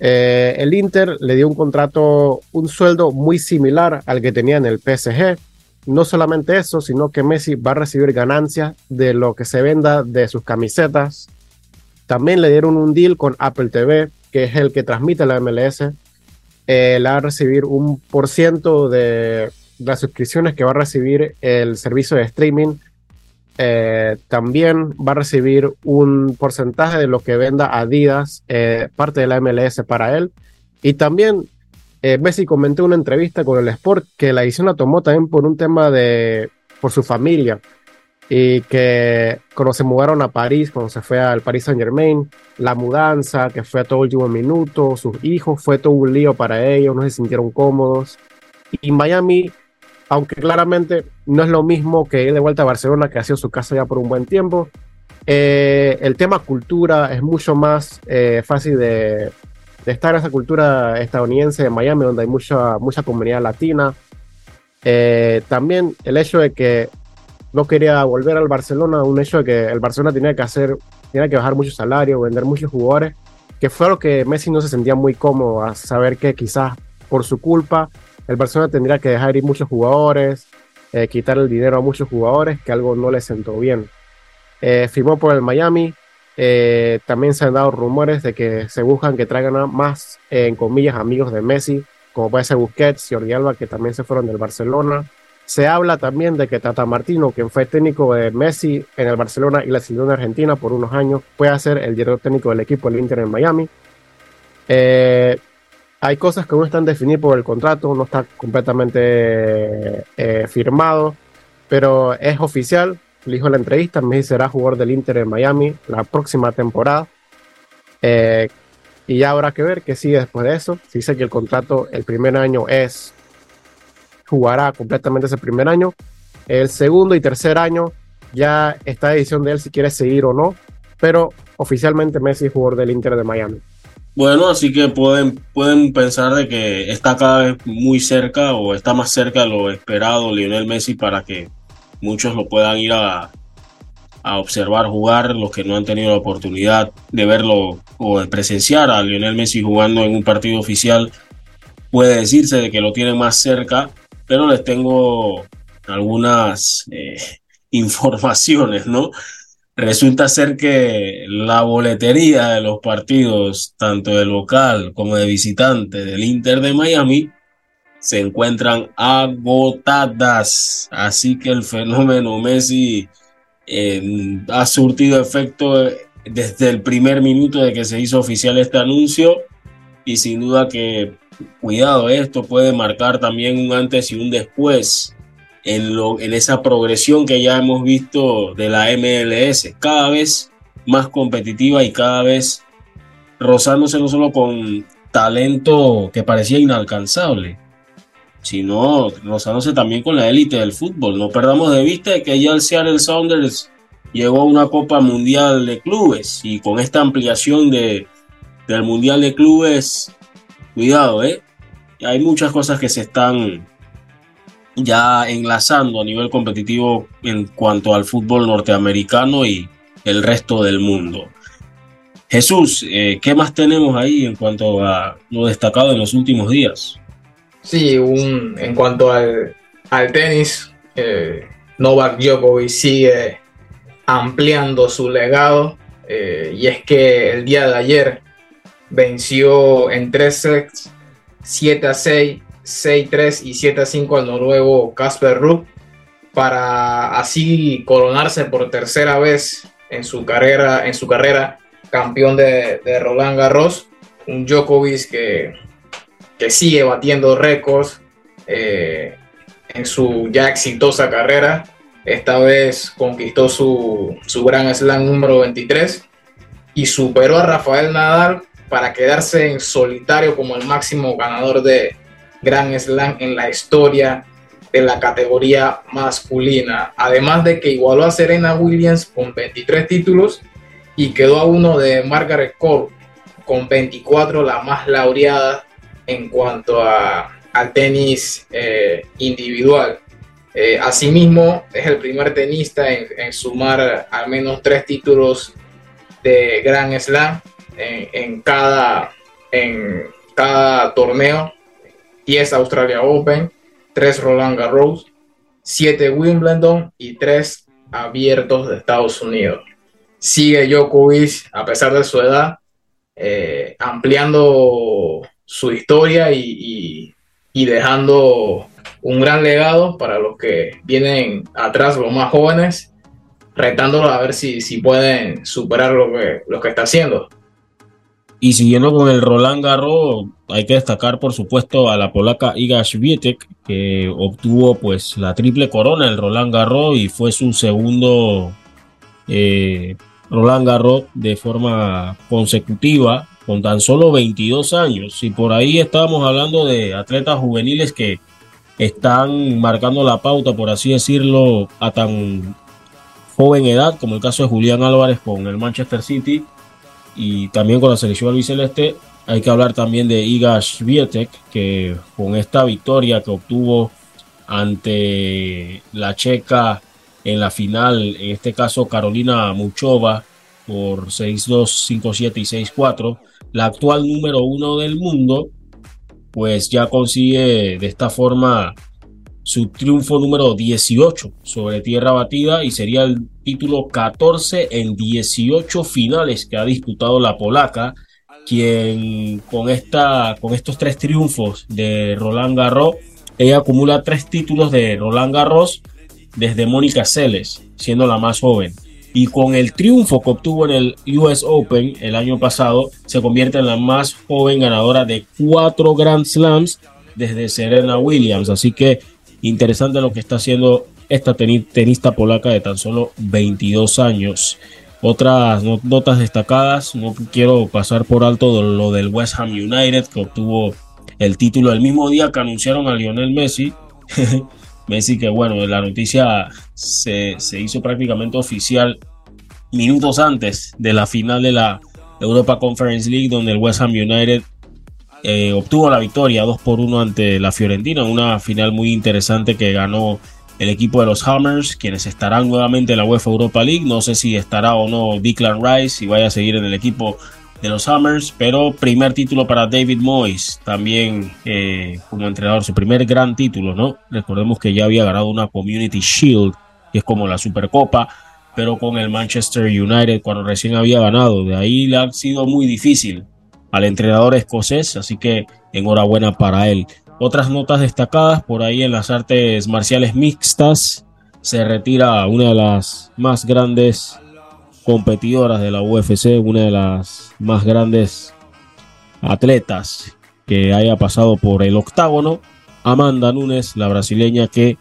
Eh, el Inter le dio un contrato, un sueldo muy similar al que tenía en el PSG. No solamente eso, sino que Messi va a recibir ganancias de lo que se venda de sus camisetas. También le dieron un deal con Apple TV, que es el que transmite la MLS. Eh, le va a recibir un por ciento de las suscripciones que va a recibir el servicio de streaming eh, también va a recibir un porcentaje de lo que venda Adidas, eh, parte de la MLS para él. Y también eh, Messi comentó en una entrevista con el Sport que la edición la tomó también por un tema de, por su familia. Y que cuando se mudaron a París, cuando se fue al Paris Saint Germain, la mudanza, que fue a todo último minuto, sus hijos, fue todo un lío para ellos, no se sintieron cómodos. Y Miami aunque claramente no es lo mismo que ir de vuelta a Barcelona, que ha sido su casa ya por un buen tiempo. Eh, el tema cultura es mucho más eh, fácil de, estar en esa cultura estadounidense de Miami, donde hay mucha, mucha comunidad latina. Eh, también el hecho de que no quería volver al Barcelona, un hecho de que el Barcelona tenía que hacer, tenía que bajar mucho salario, vender muchos jugadores, que fue lo que Messi no se sentía muy cómodo a saber que quizás por su culpa el Barcelona tendría que dejar ir muchos jugadores, eh, quitar el dinero a muchos jugadores, que algo no le sentó bien. Eh, firmó por el Miami, eh, también se han dado rumores de que se buscan que traigan más, en comillas, amigos de Messi, como puede ser Busquets Jordi Alba, que también se fueron del Barcelona. Se habla también de que Tata Martino, quien fue técnico de Messi en el Barcelona y la selección Argentina por unos años, puede ser el director técnico del equipo del Inter en Miami. Eh, hay cosas que no están definidas por el contrato, no está completamente eh, firmado, pero es oficial. Le dijo la entrevista, Messi será jugador del Inter en Miami la próxima temporada. Eh, y ya habrá que ver qué sigue después de eso. Se dice que el contrato el primer año es jugará completamente ese primer año. El segundo y tercer año ya está decisión de él si quiere seguir o no, pero oficialmente Messi es jugador del Inter de Miami. Bueno, así que pueden, pueden pensar de que está cada vez muy cerca o está más cerca de lo esperado Lionel Messi para que muchos lo puedan ir a, a observar jugar, los que no han tenido la oportunidad de verlo o de presenciar a Lionel Messi jugando en un partido oficial, puede decirse de que lo tienen más cerca, pero les tengo algunas eh, informaciones, ¿no? Resulta ser que la boletería de los partidos, tanto de local como de visitante del Inter de Miami, se encuentran agotadas. Así que el fenómeno Messi eh, ha surtido efecto desde el primer minuto de que se hizo oficial este anuncio y sin duda que, cuidado, esto puede marcar también un antes y un después en, esa progresión que ya hemos visto de la MLS, cada vez más competitiva y cada vez rozándose no solo con talento que parecía inalcanzable, sino rozándose también con la élite del fútbol. No perdamos de vista que ya el Seattle Sounders llegó a una Copa Mundial de Clubes y con esta ampliación de, del Mundial de Clubes, cuidado, ¿eh? Hay muchas cosas que se están ya enlazando a nivel competitivo en cuanto al fútbol norteamericano y el resto del mundo. Jesús, eh, ¿qué más tenemos ahí en cuanto a lo destacado en los últimos días? Sí, un, en cuanto al, al tenis, eh, Novak Djokovic sigue ampliando su legado eh, y es que el día de ayer venció en tres sets 7 a 6 6-3 y 7-5 al noruego Casper Ruud para así coronarse por tercera vez en su carrera, en su carrera campeón de, Roland Garros, un Djokovic que, que sigue batiendo récords eh, en su ya exitosa carrera. Esta vez conquistó su, su Gran Slam número 23 y superó a Rafael Nadal para quedarse en solitario como el máximo ganador de, Gran Slam en la historia de la categoría masculina. Además de que igualó a Serena Williams con 23 títulos y quedó a uno de Margaret Court con 24, la más laureada en cuanto a, al tenis eh, individual. Eh, asimismo, es el primer tenista en, sumar al menos tres títulos de Grand Slam en cada, en cada torneo 10 Australia Open, 3 Roland Garros, 7 Wimbledon y 3 abiertos de Estados Unidos. Sigue Djokovic, a pesar de su edad, eh, ampliando su historia y, dejando un gran legado para los que vienen atrás, los más jóvenes, retándolo a ver si, si pueden superar lo que, lo que está haciendo. Y siguiendo con el Roland Garros, hay que destacar por supuesto a la polaca Iga Świątek que obtuvo pues la triple corona del Roland Garros y fue su segundo eh, Roland Garros de forma consecutiva con tan solo 22 años. Y por ahí estábamos hablando de atletas juveniles que están marcando la pauta, por así decirlo, a tan joven edad, como el caso de Julián Álvarez con el Manchester City y también con la selección albiceleste hay que hablar también de Iga Swiatek que con esta victoria que obtuvo ante la checa en la final, en este caso Carolina Muchova por 6-2, 5-7 y 6-4. La actual número uno del mundo, pues ya consigue de esta forma su triunfo número 18 sobre tierra batida y sería el título 14 en 18 finales que ha disputado la polaca, quien con, esta, con estos tres triunfos de Roland Garros, ella acumula tres títulos de Roland Garros desde Mónica Seles, siendo la más joven. Y con el triunfo que obtuvo en el US Open el año pasado, se convierte en la más joven ganadora de cuatro Grand Slams desde Serena Williams. Así que Interesante lo que está haciendo esta tenista polaca de tan solo 22 años. Otras notas destacadas, no quiero pasar por alto lo del West Ham United que obtuvo el título el mismo día que anunciaron a Lionel Messi. Messi que bueno, la noticia se, se hizo prácticamente oficial minutos antes de la final de la Europa Conference League donde el West Ham United eh, obtuvo la victoria 2 por 1 ante la Fiorentina, una final muy interesante que ganó el equipo de los Hammers, quienes estarán nuevamente en la UEFA Europa League. No sé si estará o no Declan Rice y vaya a seguir en el equipo de los Hammers, pero primer título para David Moyes, también eh, como entrenador, su primer gran título, ¿no? Recordemos que ya había ganado una Community Shield, que es como la Supercopa, pero con el Manchester United cuando recién había ganado. De ahí le ha sido muy difícil al entrenador escocés, así que enhorabuena para él. Otras notas destacadas por ahí en las artes marciales mixtas, se retira una de las más grandes competidoras de la UFC, una de las más grandes atletas que haya pasado por el octágono, Amanda Nunes, la brasileña que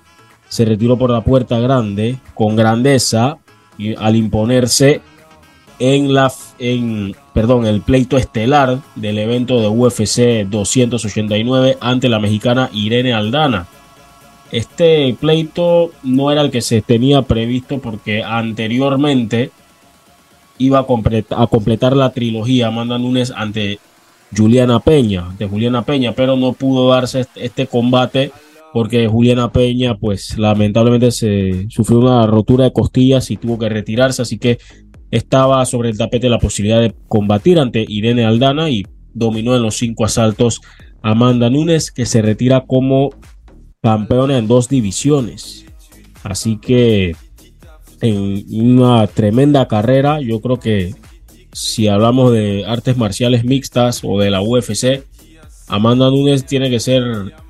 se retiró por la puerta grande con grandeza y al imponerse en la en perdón, el pleito estelar del evento de UFC 289 ante la mexicana Irene Aldana. Este pleito no era el que se tenía previsto porque anteriormente iba a, completar la trilogía Amanda Nunes ante Juliana Peña, de Juliana Peña, pero no pudo darse este, este combate porque Juliana Peña, pues lamentablemente se sufrió una rotura de costillas y tuvo que retirarse, así que estaba sobre el tapete la posibilidad de combatir ante Irene Aldana y dominó en los cinco asaltos Amanda Nunes, que se retira como campeona en dos divisiones. Así que en una tremenda carrera, yo creo que si hablamos de artes marciales mixtas o de la UFC, Amanda Nunes tiene que ser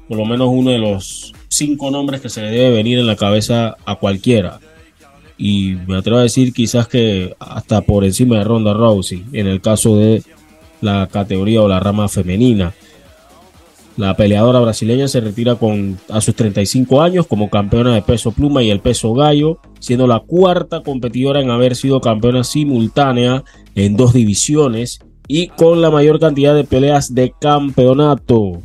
por lo menos uno de los cinco nombres que se le debe venir en la cabeza a cualquiera y me atrevo a decir quizás que hasta por encima de Ronda Rousey en el caso de la categoría o la rama femenina. La peleadora brasileña se retira con, a sus 35 años como campeona de peso pluma y el peso gallo, siendo la cuarta competidora en haber sido campeona simultánea en dos divisiones y con la mayor cantidad de peleas de campeonato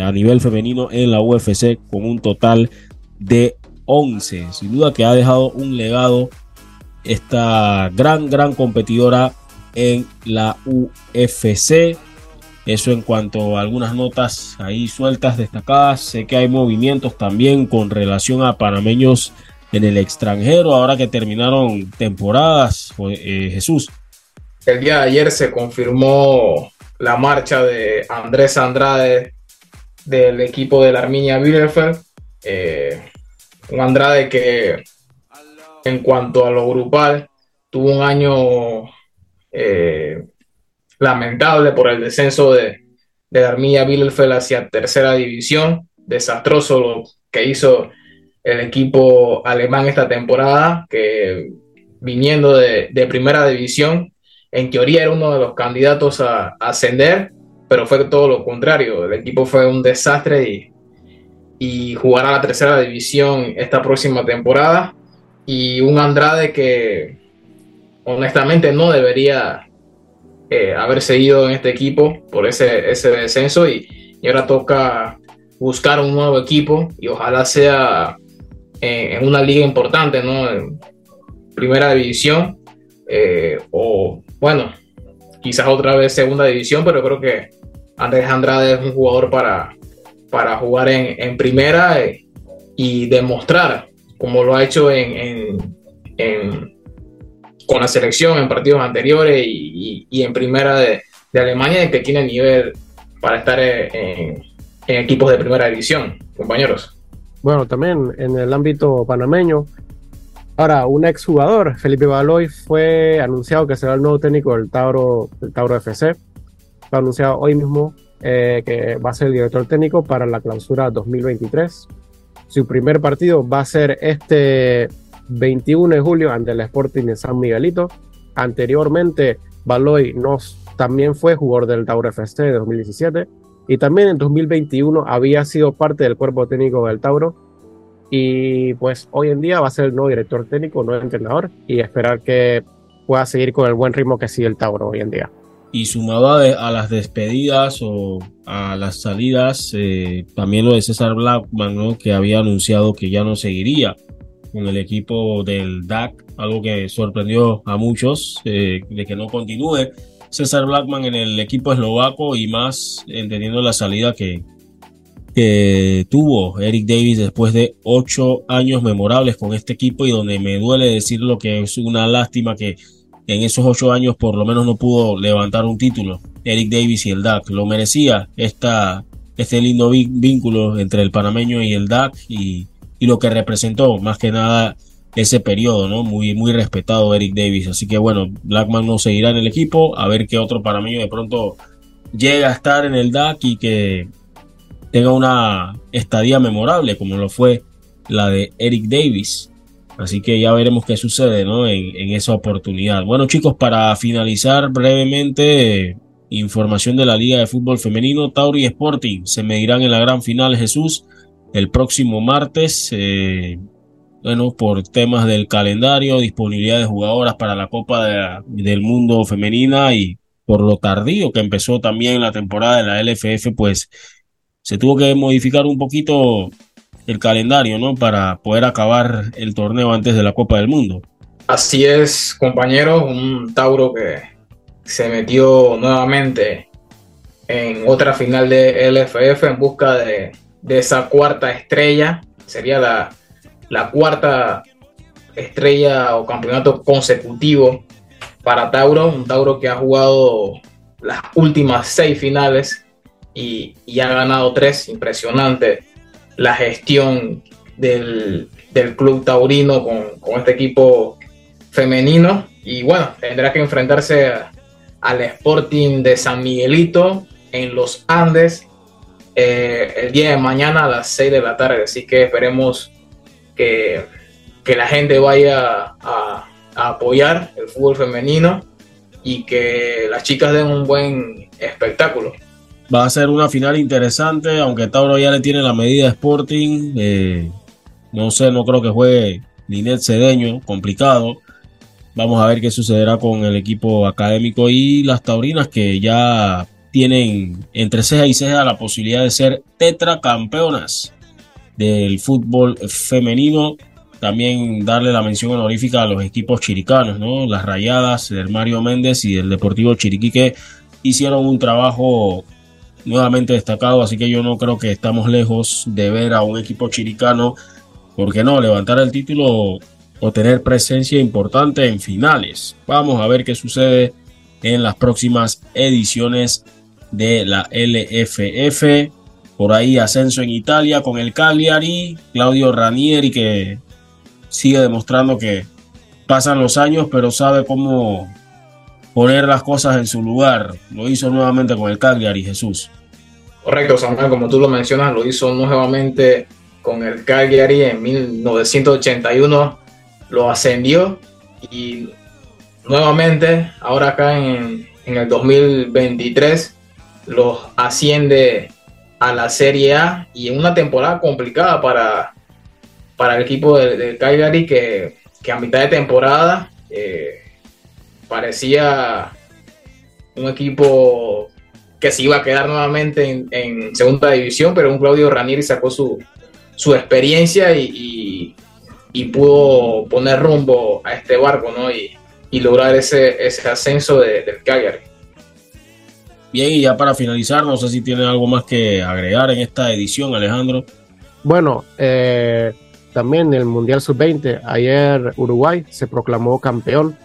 a nivel femenino en la UFC con un total de 11. Sin duda que ha dejado un legado esta gran, gran competidora en la UFC. Eso en cuanto a algunas notas ahí sueltas, destacadas. Sé que hay movimientos también con relación a panameños en el extranjero, ahora que terminaron temporadas. Eh, Jesús. El día de ayer se confirmó la marcha de Andrés Andrade del equipo de la Arminia Bielefeld. Eh, un Andrade que en cuanto a lo grupal tuvo un año eh, lamentable por el descenso de, de Armilla Bielefeld hacia tercera división. Desastroso lo que hizo el equipo alemán esta temporada, que viniendo de, primera división, en teoría era uno de los candidatos a, a, ascender, pero fue todo lo contrario. El equipo fue un desastre y y jugará la tercera división esta próxima temporada. Y un Andrade que honestamente no debería eh, haber seguido en este equipo por ese, ese descenso y, ahora toca buscar un nuevo equipo y ojalá sea en, una liga importante, ¿no? En primera división eh, o bueno, quizás otra vez segunda división, pero creo que Andrés Andrade es un jugador para, para jugar en, primera eh, y demostrar como lo ha hecho en, con la selección en partidos anteriores y, en primera de, Alemania, de que tiene nivel para estar en, equipos de primera división, compañeros. Bueno, también en el ámbito panameño. Ahora, un exjugador, Felipe Baloy, fue anunciado que será el nuevo técnico del Tauro, del Tauro FC. Fue anunciado hoy mismo eh, que va a ser el director técnico para la clausura 2023. Su primer partido va a ser este 21 de julio ante el Sporting de San Miguelito. Anteriormente, Baloy nos, también fue jugador del Tauro FC de 2017 y también en 2021 había sido parte del cuerpo técnico del Tauro y pues hoy en día va a ser el nuevo director técnico, nuevo entrenador y esperar que pueda seguir con el buen ritmo que sigue el Tauro hoy en día. Y sumado a, las despedidas o a las salidas, eh, también lo de César Blackman, ¿no? que había anunciado que ya no seguiría con el equipo del DAC, algo que sorprendió a muchos eh, de que no continúe César Blackman en el equipo eslovaco y más entendiendo la salida que, que tuvo Eric Davis después de ocho años memorables con este equipo y donde me duele decir lo que es una lástima que en esos ocho años por lo menos no pudo levantar un título. Eric Davis y el DAC lo merecía esta, este lindo vínculo entre el panameño y el DAC y, y lo que representó más que nada ese periodo, ¿no? Muy, muy respetado Eric Davis. Así que bueno, Blackman no seguirá en el equipo. A ver qué otro panameño de pronto llega a estar en el DAC y que tenga una estadía memorable como lo fue la de Eric Davis. Así que ya veremos qué sucede ¿no? en, esa oportunidad. Bueno chicos, para finalizar brevemente, información de la Liga de Fútbol Femenino, Tauri Sporting se medirán en la gran final Jesús el próximo martes. Eh, bueno, por temas del calendario, disponibilidad de jugadoras para la Copa del Mundo Femenina y por lo tardío que empezó también la temporada de la LFF, pues se tuvo que modificar un poquito el calendario, ¿no? Para poder acabar el torneo antes de la Copa del Mundo. Así es, compañeros, un Tauro que se metió nuevamente en otra final de LFF en busca de, esa cuarta estrella. Sería la, la cuarta estrella o campeonato consecutivo para Tauro, un Tauro que ha jugado las últimas seis finales y, ha ganado tres. Impresionante la gestión del, club taurino con, este equipo femenino. Y bueno, tendrá que enfrentarse al Sporting de San Miguelito en los Andes eh, el día de mañana a las 6 de la tarde. Así que esperemos que, la gente vaya a apoyar el fútbol femenino y que las chicas den un buen espectáculo. Va a ser una final interesante, aunque Tauro ya le tiene la medida Sporting. Eh, no sé, no creo que juegue Linet Cedeño, complicado. Vamos a ver qué sucederá con el equipo académico y las taurinas que ya tienen entre ceja y ceja la posibilidad de ser tetracampeonas del fútbol femenino. También darle la mención honorífica a los equipos chiricanos, ¿no? Las Rayadas del Mario Méndez y el Deportivo Chiriquique hicieron un trabajo nuevamente destacado, así que yo no creo que estamos lejos de ver a un equipo chiricano, ¿por qué no? Levantar el título o tener presencia importante en finales. Vamos a ver qué sucede en las próximas ediciones de la LFF. Por ahí ascenso en Italia con el Cagliari, Claudio Ranieri que sigue demostrando que pasan los años pero sabe cómo poner las cosas en su lugar. Lo hizo nuevamente con el Cagliari, Jesús. Correcto, Samuel, como tú lo mencionas, lo hizo nuevamente con el Cagliari en 1981, lo ascendió y nuevamente, ahora acá en, el 2023, los asciende a la Serie A y en una temporada complicada para, para el equipo del, Cagliari que, a mitad de temporada eh, parecía un equipo que se iba a quedar nuevamente en, segunda división, pero un Claudio Ranieri sacó su, su experiencia y, pudo poner rumbo a este barco ¿no? y, lograr ese, ese ascenso de, del Cagliari. Bien, y ya para finalizar, no sé si tiene algo más que agregar en esta edición, Alejandro. Bueno, eh, también el Mundial Sub-20. Ayer Uruguay se proclamó campeón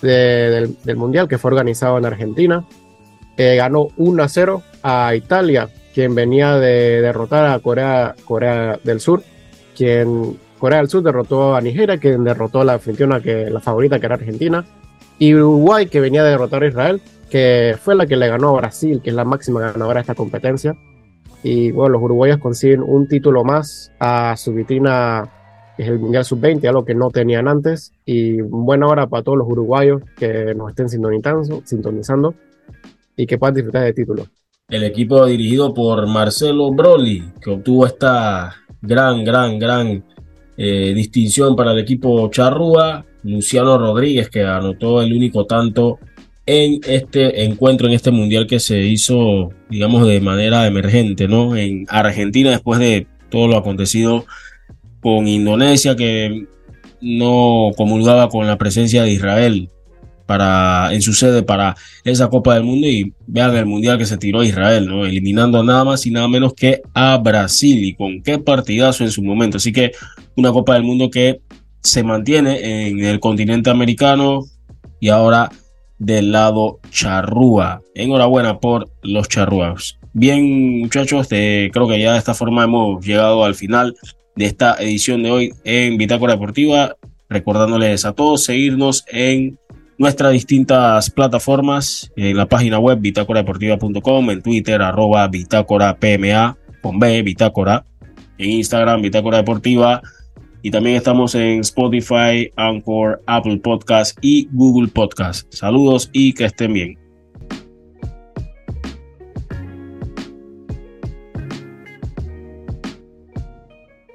del, Mundial que fue organizado en Argentina. Eh, ganó 1 a 0 a Italia, quien venía de derrotar a Corea, Corea del Sur, quien Corea del Sur derrotó a Nigeria, quien derrotó a la anfitriona, que la favorita que era Argentina, y Uruguay, que venía de derrotar a Israel, que fue la que le ganó a Brasil, que es la máxima ganadora de esta competencia. Y bueno, los uruguayos consiguen un título más a su vitrina, es el Mundial Sub-20, algo que no tenían antes. Y buena hora para todos los uruguayos que nos estén sintonizando, sintonizando y que puedan disfrutar del título. El equipo dirigido por Marcelo Broly, que obtuvo esta gran, gran, gran eh, distinción para el equipo Charrúa. Luciano Rodríguez, que anotó el único tanto en este encuentro, en este mundial que se hizo, digamos, de manera emergente, ¿no? En Argentina, después de todo lo acontecido con Indonesia, que no comulgaba con la presencia de Israel para, en su sede para esa Copa del Mundo y vean el mundial que se tiró a Israel, ¿no? Eliminando nada más y nada menos que a Brasil y con qué partidazo en su momento. Así que una Copa del Mundo que se mantiene en el continente americano y ahora del lado charrúa. Enhorabuena por los charrúas. Bien, muchachos, creo que ya de esta forma hemos llegado al final de esta edición de hoy en Bitácora Deportiva. Recordándoles a todos seguirnos en nuestras distintas plataformas, en la página web bitácoradeportiva.com, en Twitter, arroba bitácora PMA, con B, bitácora, en Instagram, bitácora deportiva, y también estamos en Spotify, Anchor, Apple Podcast y Google Podcast. Saludos y que estén bien.